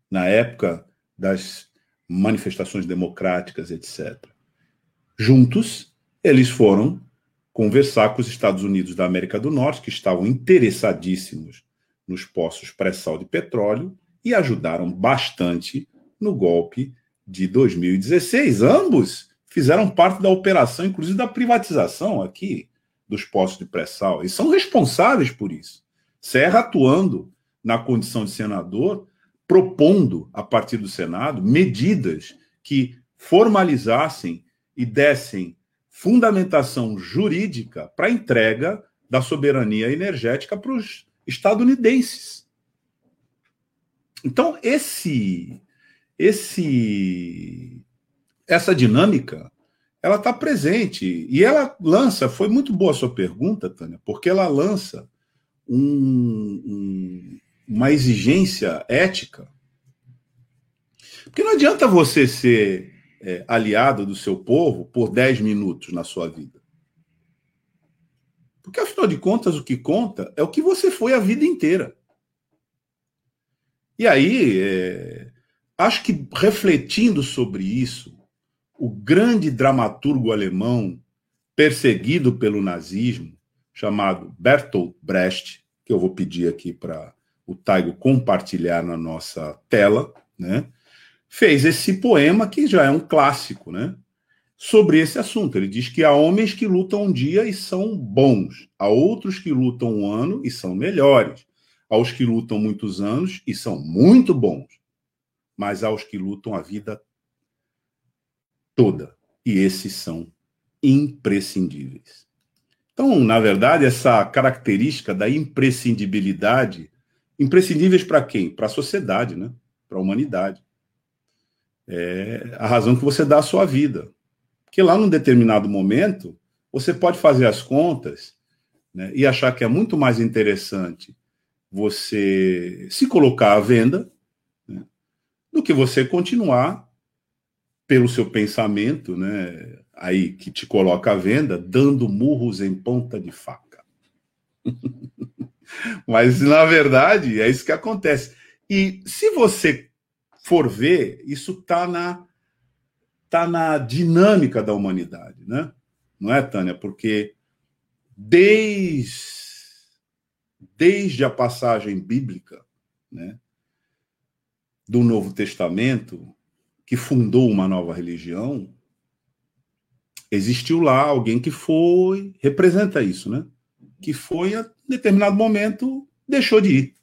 na época das manifestações democráticas, etc. Juntos, eles foram conversar com os Estados Unidos da América do Norte, que estavam interessadíssimos nos poços pré-sal de petróleo, e ajudaram bastante no golpe de 2016. Ambos fizeram parte da operação, inclusive da privatização aqui dos postos de pré-sal, e são responsáveis por isso. Serra atuando na condição de senador, propondo, a partir do Senado, medidas que formalizassem e dessem fundamentação jurídica para a entrega da soberania energética para os estadunidenses. Então, esse esse essa dinâmica ela está presente e ela lança foi muito boa a sua pergunta Tânia porque ela lança um, um, uma exigência ética porque não adianta você ser é, aliado do seu povo por 10 minutos na sua vida porque afinal de contas o que conta é o que você foi a vida inteira e aí é, Acho que refletindo sobre isso, o grande dramaturgo alemão perseguido pelo nazismo, chamado Bertolt Brecht, que eu vou pedir aqui para o Taigo compartilhar na nossa tela, né? Fez esse poema que já é um clássico, né? Sobre esse assunto. Ele diz que há homens que lutam um dia e são bons, há outros que lutam um ano e são melhores, há os que lutam muitos anos e são muito bons mas aos que lutam a vida toda. E esses são imprescindíveis. Então, na verdade, essa característica da imprescindibilidade, imprescindíveis para quem? Para a sociedade, né? para a humanidade. É a razão que você dá à sua vida. Porque lá num determinado momento, você pode fazer as contas né, e achar que é muito mais interessante você se colocar à venda do que você continuar pelo seu pensamento, né, aí que te coloca à venda, dando murros em ponta de faca. Mas na verdade é isso que acontece. E se você for ver, isso está na tá na dinâmica da humanidade, né? Não é, Tânia? Porque desde desde a passagem bíblica, né? do Novo Testamento, que fundou uma nova religião, existiu lá alguém que foi, representa isso, né? Que foi, a determinado momento, deixou de ir.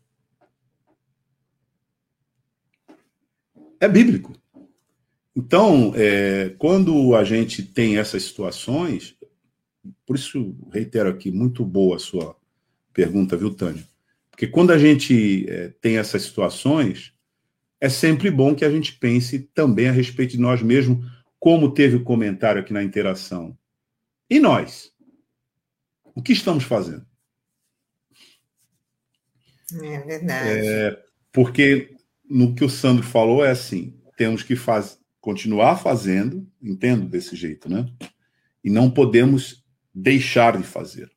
É bíblico. Então, é, quando a gente tem essas situações, por isso reitero aqui, muito boa a sua pergunta, viu, Tânia? Porque quando a gente é, tem essas situações, é sempre bom que a gente pense também a respeito de nós mesmos, como teve o comentário aqui na interação. E nós? O que estamos fazendo? É verdade. É, porque no que o Sandro falou é assim: temos que faz, continuar fazendo, entendo desse jeito, né? E não podemos deixar de fazer.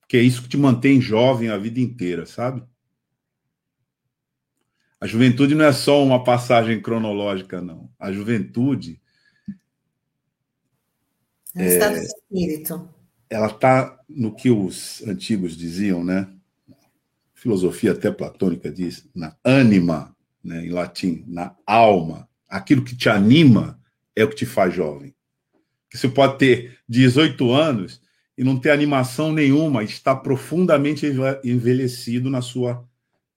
Porque é isso que te mantém jovem a vida inteira, sabe? A juventude não é só uma passagem cronológica, não. A juventude. É um estado de espírito. Ela está no que os antigos diziam, né? Filosofia até platônica diz, na ânima, né, em latim, na alma. Aquilo que te anima é o que te faz jovem. Você pode ter 18 anos e não ter animação nenhuma, está profundamente envelhecido na sua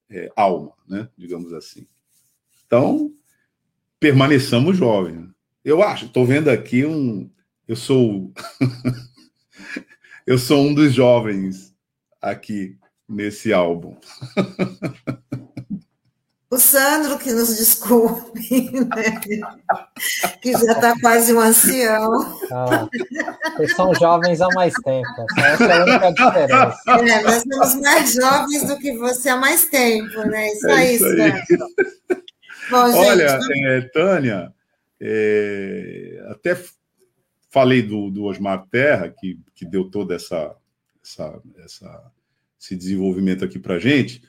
é, alma, né? digamos assim. Então, permaneçamos jovens. Eu acho, estou vendo aqui um. Eu sou. eu sou um dos jovens aqui nesse álbum. O Sandro, que nos desculpe, né? que já está quase um ancião. Ah, vocês são jovens há mais tempo. Essa é a única diferença. É, nós somos mais jovens do que você há mais tempo, né? Isso, é aí, isso aí. Bom, gente, Olha, é, Tânia, é, até falei do, do Osmar Terra, que, que deu todo essa, essa, essa, esse desenvolvimento aqui para gente.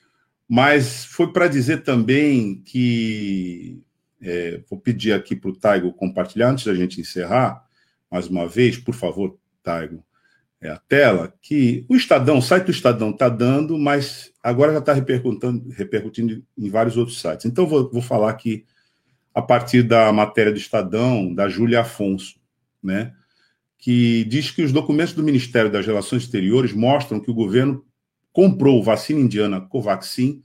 Mas foi para dizer também que é, vou pedir aqui para o Taigo compartilhar antes da gente encerrar, mais uma vez, por favor, Taigo, é a tela, que o Estadão, o site do Estadão está dando, mas agora já está repercutindo, repercutindo em vários outros sites. Então, vou, vou falar aqui a partir da matéria do Estadão, da Júlia Afonso, né, que diz que os documentos do Ministério das Relações Exteriores mostram que o governo comprou vacina indiana Covaxin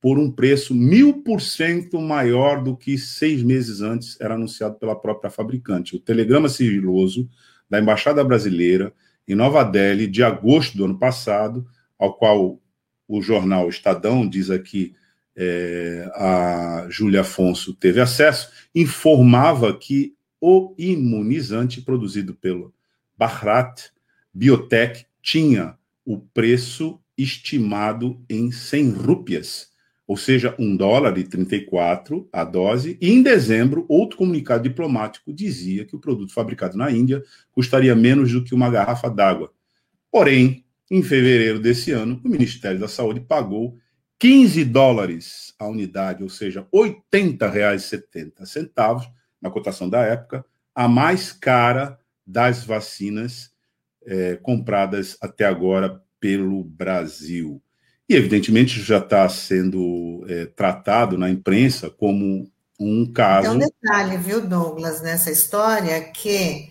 por um preço mil por cento maior do que seis meses antes era anunciado pela própria fabricante. O telegrama sigiloso da Embaixada Brasileira em Nova Delhi, de agosto do ano passado, ao qual o jornal Estadão diz aqui é, a Júlia Afonso teve acesso, informava que o imunizante produzido pelo Bharat Biotech tinha o preço estimado em 100 rúpias, ou seja, um dólar e 34 a dose. E em dezembro, outro comunicado diplomático dizia que o produto fabricado na Índia custaria menos do que uma garrafa d'água. Porém, em fevereiro desse ano, o Ministério da Saúde pagou 15 dólares a unidade, ou seja, R$ 80,70 na cotação da época, a mais cara das vacinas eh, compradas até agora pelo Brasil. E, evidentemente, já está sendo é, tratado na imprensa como um caso. Tem um detalhe, viu, Douglas, nessa história, que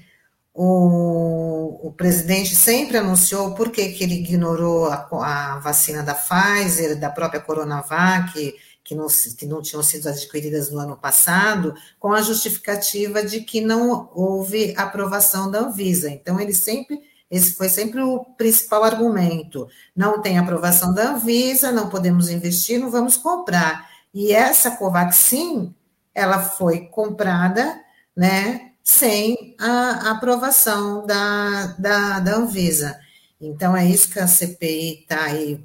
o, o presidente sempre anunciou por que, que ele ignorou a, a, vacina da Pfizer, da própria Coronavac, que não, que não tinham sido adquiridas no ano passado, com a justificativa de que não houve aprovação da Anvisa. Então, ele sempre esse foi sempre o principal argumento. Não tem aprovação da Anvisa, não podemos investir, não vamos comprar. E essa Covaxin, ela foi comprada, né, sem a aprovação da, da, da Anvisa. Então, é isso que a CPI está aí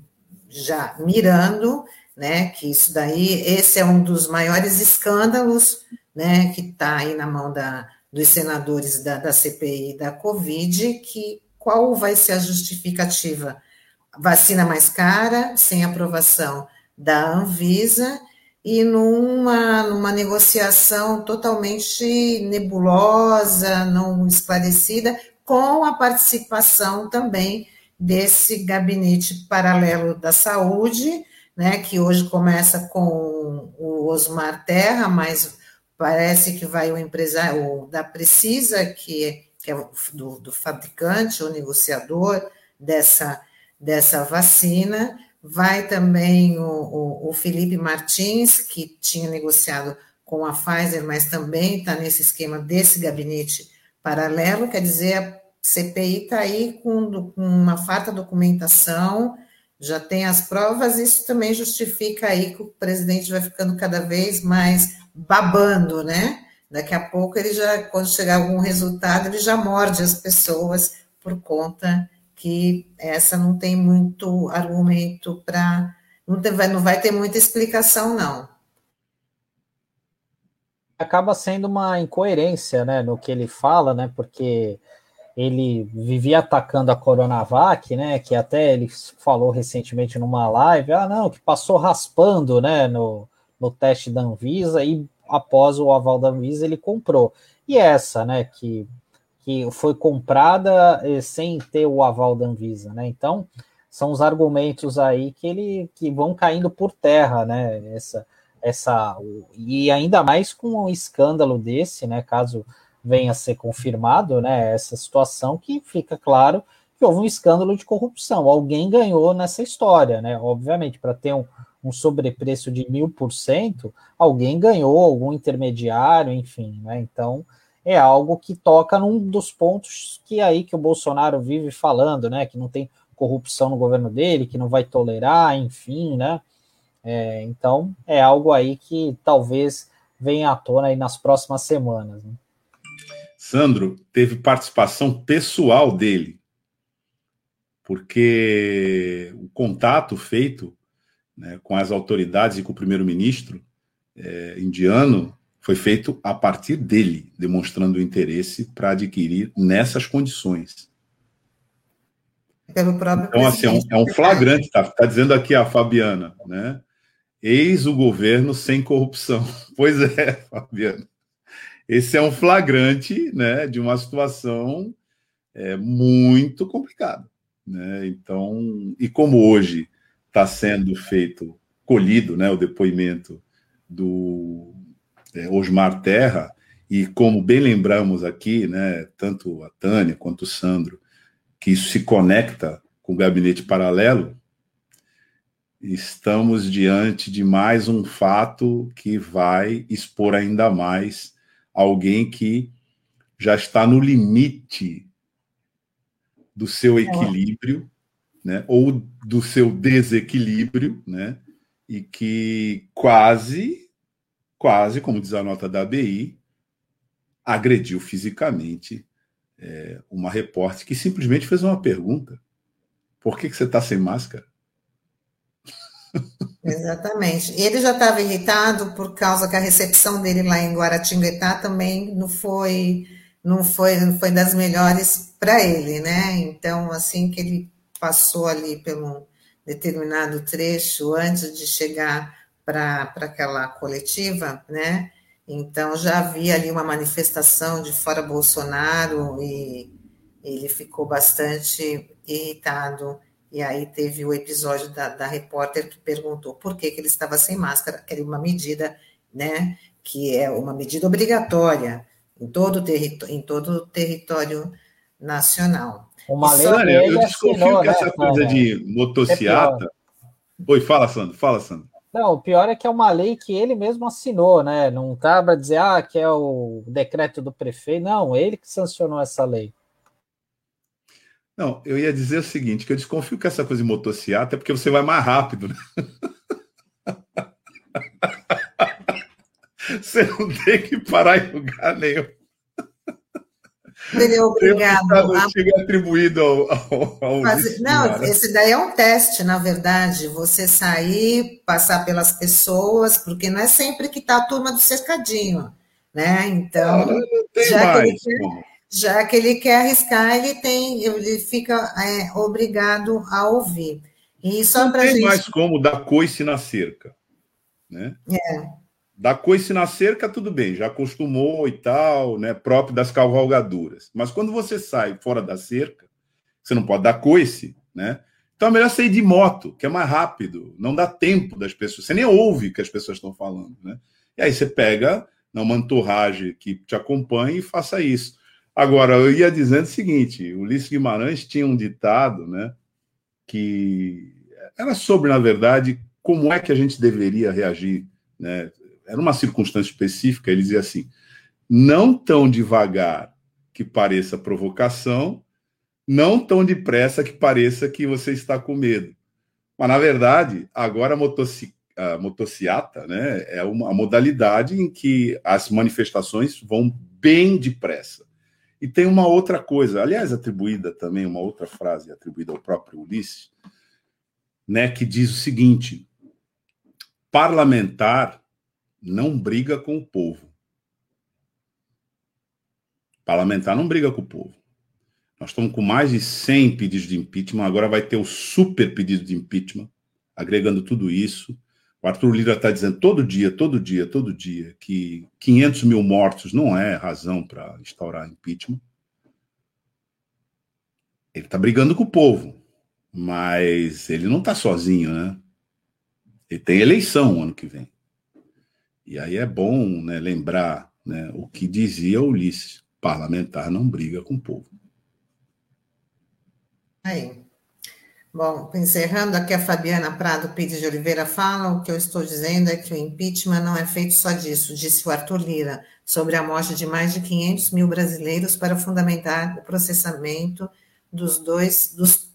já mirando, né, que isso daí, esse é um dos maiores escândalos, né, que está aí na mão da, dos senadores da, da CPI da Covid, que qual vai ser a justificativa? Vacina mais cara, sem aprovação da Anvisa e numa, numa negociação totalmente nebulosa, não esclarecida, com a participação também desse gabinete paralelo da saúde, né, que hoje começa com o Osmar Terra, mas parece que vai o empresário o da Precisa, que que é do, do fabricante ou negociador dessa, dessa vacina. Vai também o, o, o Felipe Martins, que tinha negociado com a Pfizer, mas também está nesse esquema desse gabinete paralelo, quer dizer, a CPI está aí com, com uma farta documentação, já tem as provas, isso também justifica aí que o presidente vai ficando cada vez mais babando, né? Daqui a pouco ele já, quando chegar algum resultado, ele já morde as pessoas por conta que essa não tem muito argumento para. Não, não vai ter muita explicação, não. Acaba sendo uma incoerência né, no que ele fala, né? Porque ele vivia atacando a Coronavac, né? Que até ele falou recentemente numa live, ah, não, que passou raspando, né, no, no teste da Anvisa e após o aval da Anvisa ele comprou. E essa, né, que, que foi comprada eh, sem ter o aval da Anvisa, né? Então, são os argumentos aí que ele que vão caindo por terra, né? Essa essa e ainda mais com um escândalo desse, né, caso venha a ser confirmado, né, essa situação que fica claro que houve um escândalo de corrupção. Alguém ganhou nessa história, né? Obviamente, para ter um, um sobrepreço de mil por cento, alguém ganhou, algum intermediário, enfim, né? Então é algo que toca num dos pontos que é aí que o Bolsonaro vive falando, né? Que não tem corrupção no governo dele, que não vai tolerar, enfim, né? É, então é algo aí que talvez venha à tona aí nas próximas semanas. Né? Sandro, teve participação pessoal dele, porque o contato feito né, com as autoridades e com o primeiro-ministro é, indiano foi feito a partir dele, demonstrando interesse para adquirir nessas condições. Pelo próprio então, assim, é um, é um flagrante, está tá dizendo aqui a Fabiana, né? Eis o governo sem corrupção. Pois é, Fabiana. Esse é um flagrante né, de uma situação é, muito complicada. Né? Então, e como hoje está sendo feito, colhido né, o depoimento do é, Osmar Terra, e como bem lembramos aqui, né, tanto a Tânia quanto o Sandro, que isso se conecta com o gabinete paralelo, estamos diante de mais um fato que vai expor ainda mais alguém que já está no limite do seu é. equilíbrio, né, ou do seu desequilíbrio, né, e que quase, quase, como diz a nota da ABI, agrediu fisicamente é, uma repórter que simplesmente fez uma pergunta: por que, que você está sem máscara? Exatamente. Ele já estava irritado por causa que a recepção dele lá em Guaratinguetá também não foi não foi não foi das melhores para ele, né? Então, assim que ele passou ali pelo determinado trecho antes de chegar para aquela coletiva, né? Então já havia ali uma manifestação de fora Bolsonaro e ele ficou bastante irritado e aí teve o episódio da, da repórter que perguntou por que, que ele estava sem máscara, que era uma medida, né, que é uma medida obrigatória em todo, em todo o território nacional. Uma lei Olha, eu desconfio que essa né, coisa de motociata. É Oi, fala, Sandro, fala, Sandro. Não, o pior é que é uma lei que ele mesmo assinou, né? Não tá para dizer ah, que é o decreto do prefeito. Não, ele que sancionou essa lei. Não, eu ia dizer o seguinte, que eu desconfio que essa coisa de motocicleta é porque você vai mais rápido, né? Você não tem que parar em lugar nenhum. Ele é obrigado. Não chega atribuído ao, ao, ao Mas, Não, esse daí é um teste, na verdade. Você sair, passar pelas pessoas, porque não é sempre que está a turma do cercadinho, né? Então, não, não já mais, que ele, já que ele quer arriscar, ele tem, ele fica é, obrigado a ouvir. E só Não tem gente... mais como dar coice na cerca, né? É. Dar coice na cerca, tudo bem, já acostumou e tal, né? Próprio das cavalgaduras. Mas quando você sai fora da cerca, você não pode dar coice, né? Então é melhor sair de moto, que é mais rápido, não dá tempo das pessoas, você nem ouve o que as pessoas estão falando, né? E aí você pega uma entourage que te acompanha e faça isso. Agora, eu ia dizendo o seguinte: o Ulisses Guimarães tinha um ditado, né? Que era sobre, na verdade, como é que a gente deveria reagir, né? Era uma circunstância específica, ele dizia assim: não tão devagar que pareça provocação, não tão depressa que pareça que você está com medo. Mas, na verdade, agora a, motocic... a motociata né, é uma modalidade em que as manifestações vão bem depressa. E tem uma outra coisa, aliás, atribuída também, uma outra frase atribuída ao próprio Ulisses, né, que diz o seguinte: parlamentar não briga com o povo. Parlamentar não briga com o povo. Nós estamos com mais de 100 pedidos de impeachment, agora vai ter o super pedido de impeachment, agregando tudo isso. O Arthur Lira está dizendo todo dia, todo dia, todo dia, que 500 mil mortos não é razão para instaurar impeachment. Ele está brigando com o povo, mas ele não está sozinho, né? Ele tem eleição ano que vem. E aí é bom né, lembrar né, o que dizia Ulisses: parlamentar não briga com o povo. Aí. Bom, encerrando aqui, a Fabiana Prado Pires de Oliveira fala: o que eu estou dizendo é que o impeachment não é feito só disso, disse o Arthur Lira, sobre a morte de mais de 500 mil brasileiros para fundamentar o processamento dos dois dos,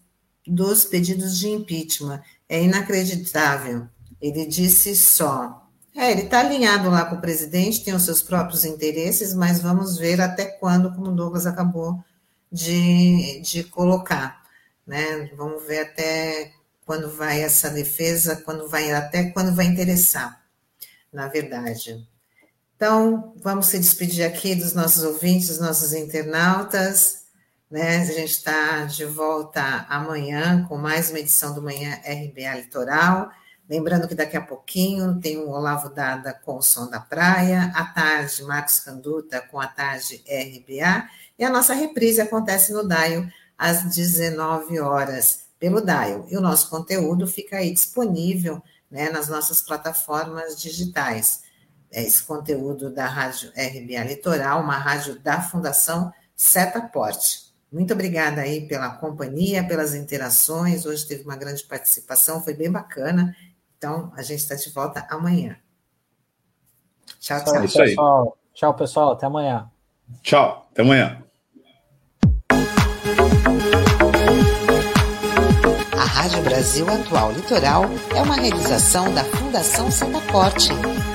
dos pedidos de impeachment. É inacreditável. Ele disse só. É, ele está alinhado lá com o presidente, tem os seus próprios interesses, mas vamos ver até quando, como o Douglas acabou de, de colocar né? Vamos ver até quando vai essa defesa, quando vai até quando vai interessar, na verdade. Então, vamos se despedir aqui dos nossos ouvintes, dos nossos internautas. Né? A gente está de volta amanhã com mais uma edição do Manhã RBA Litoral. Lembrando que daqui a pouquinho tem o Olavo Dada com o Som da Praia, à tarde, Marcos Canduta com a tarde RBA, e a nossa reprise acontece no DAIO às 19 horas pelo Dial. E o nosso conteúdo fica aí disponível né, nas nossas plataformas digitais. É esse conteúdo da Rádio RBA Litoral, uma rádio da Fundação Setaporte. Muito obrigada aí pela companhia, pelas interações. Hoje teve uma grande participação, foi bem bacana. Então, a gente está de volta amanhã. Tchau, tchau. É pessoal. Tchau, pessoal. Até amanhã. Tchau. Até amanhã. Rádio Brasil Atual Litoral é uma realização da Fundação Setaporte,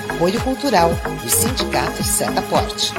apoio cultural do Sindicato Setaporte.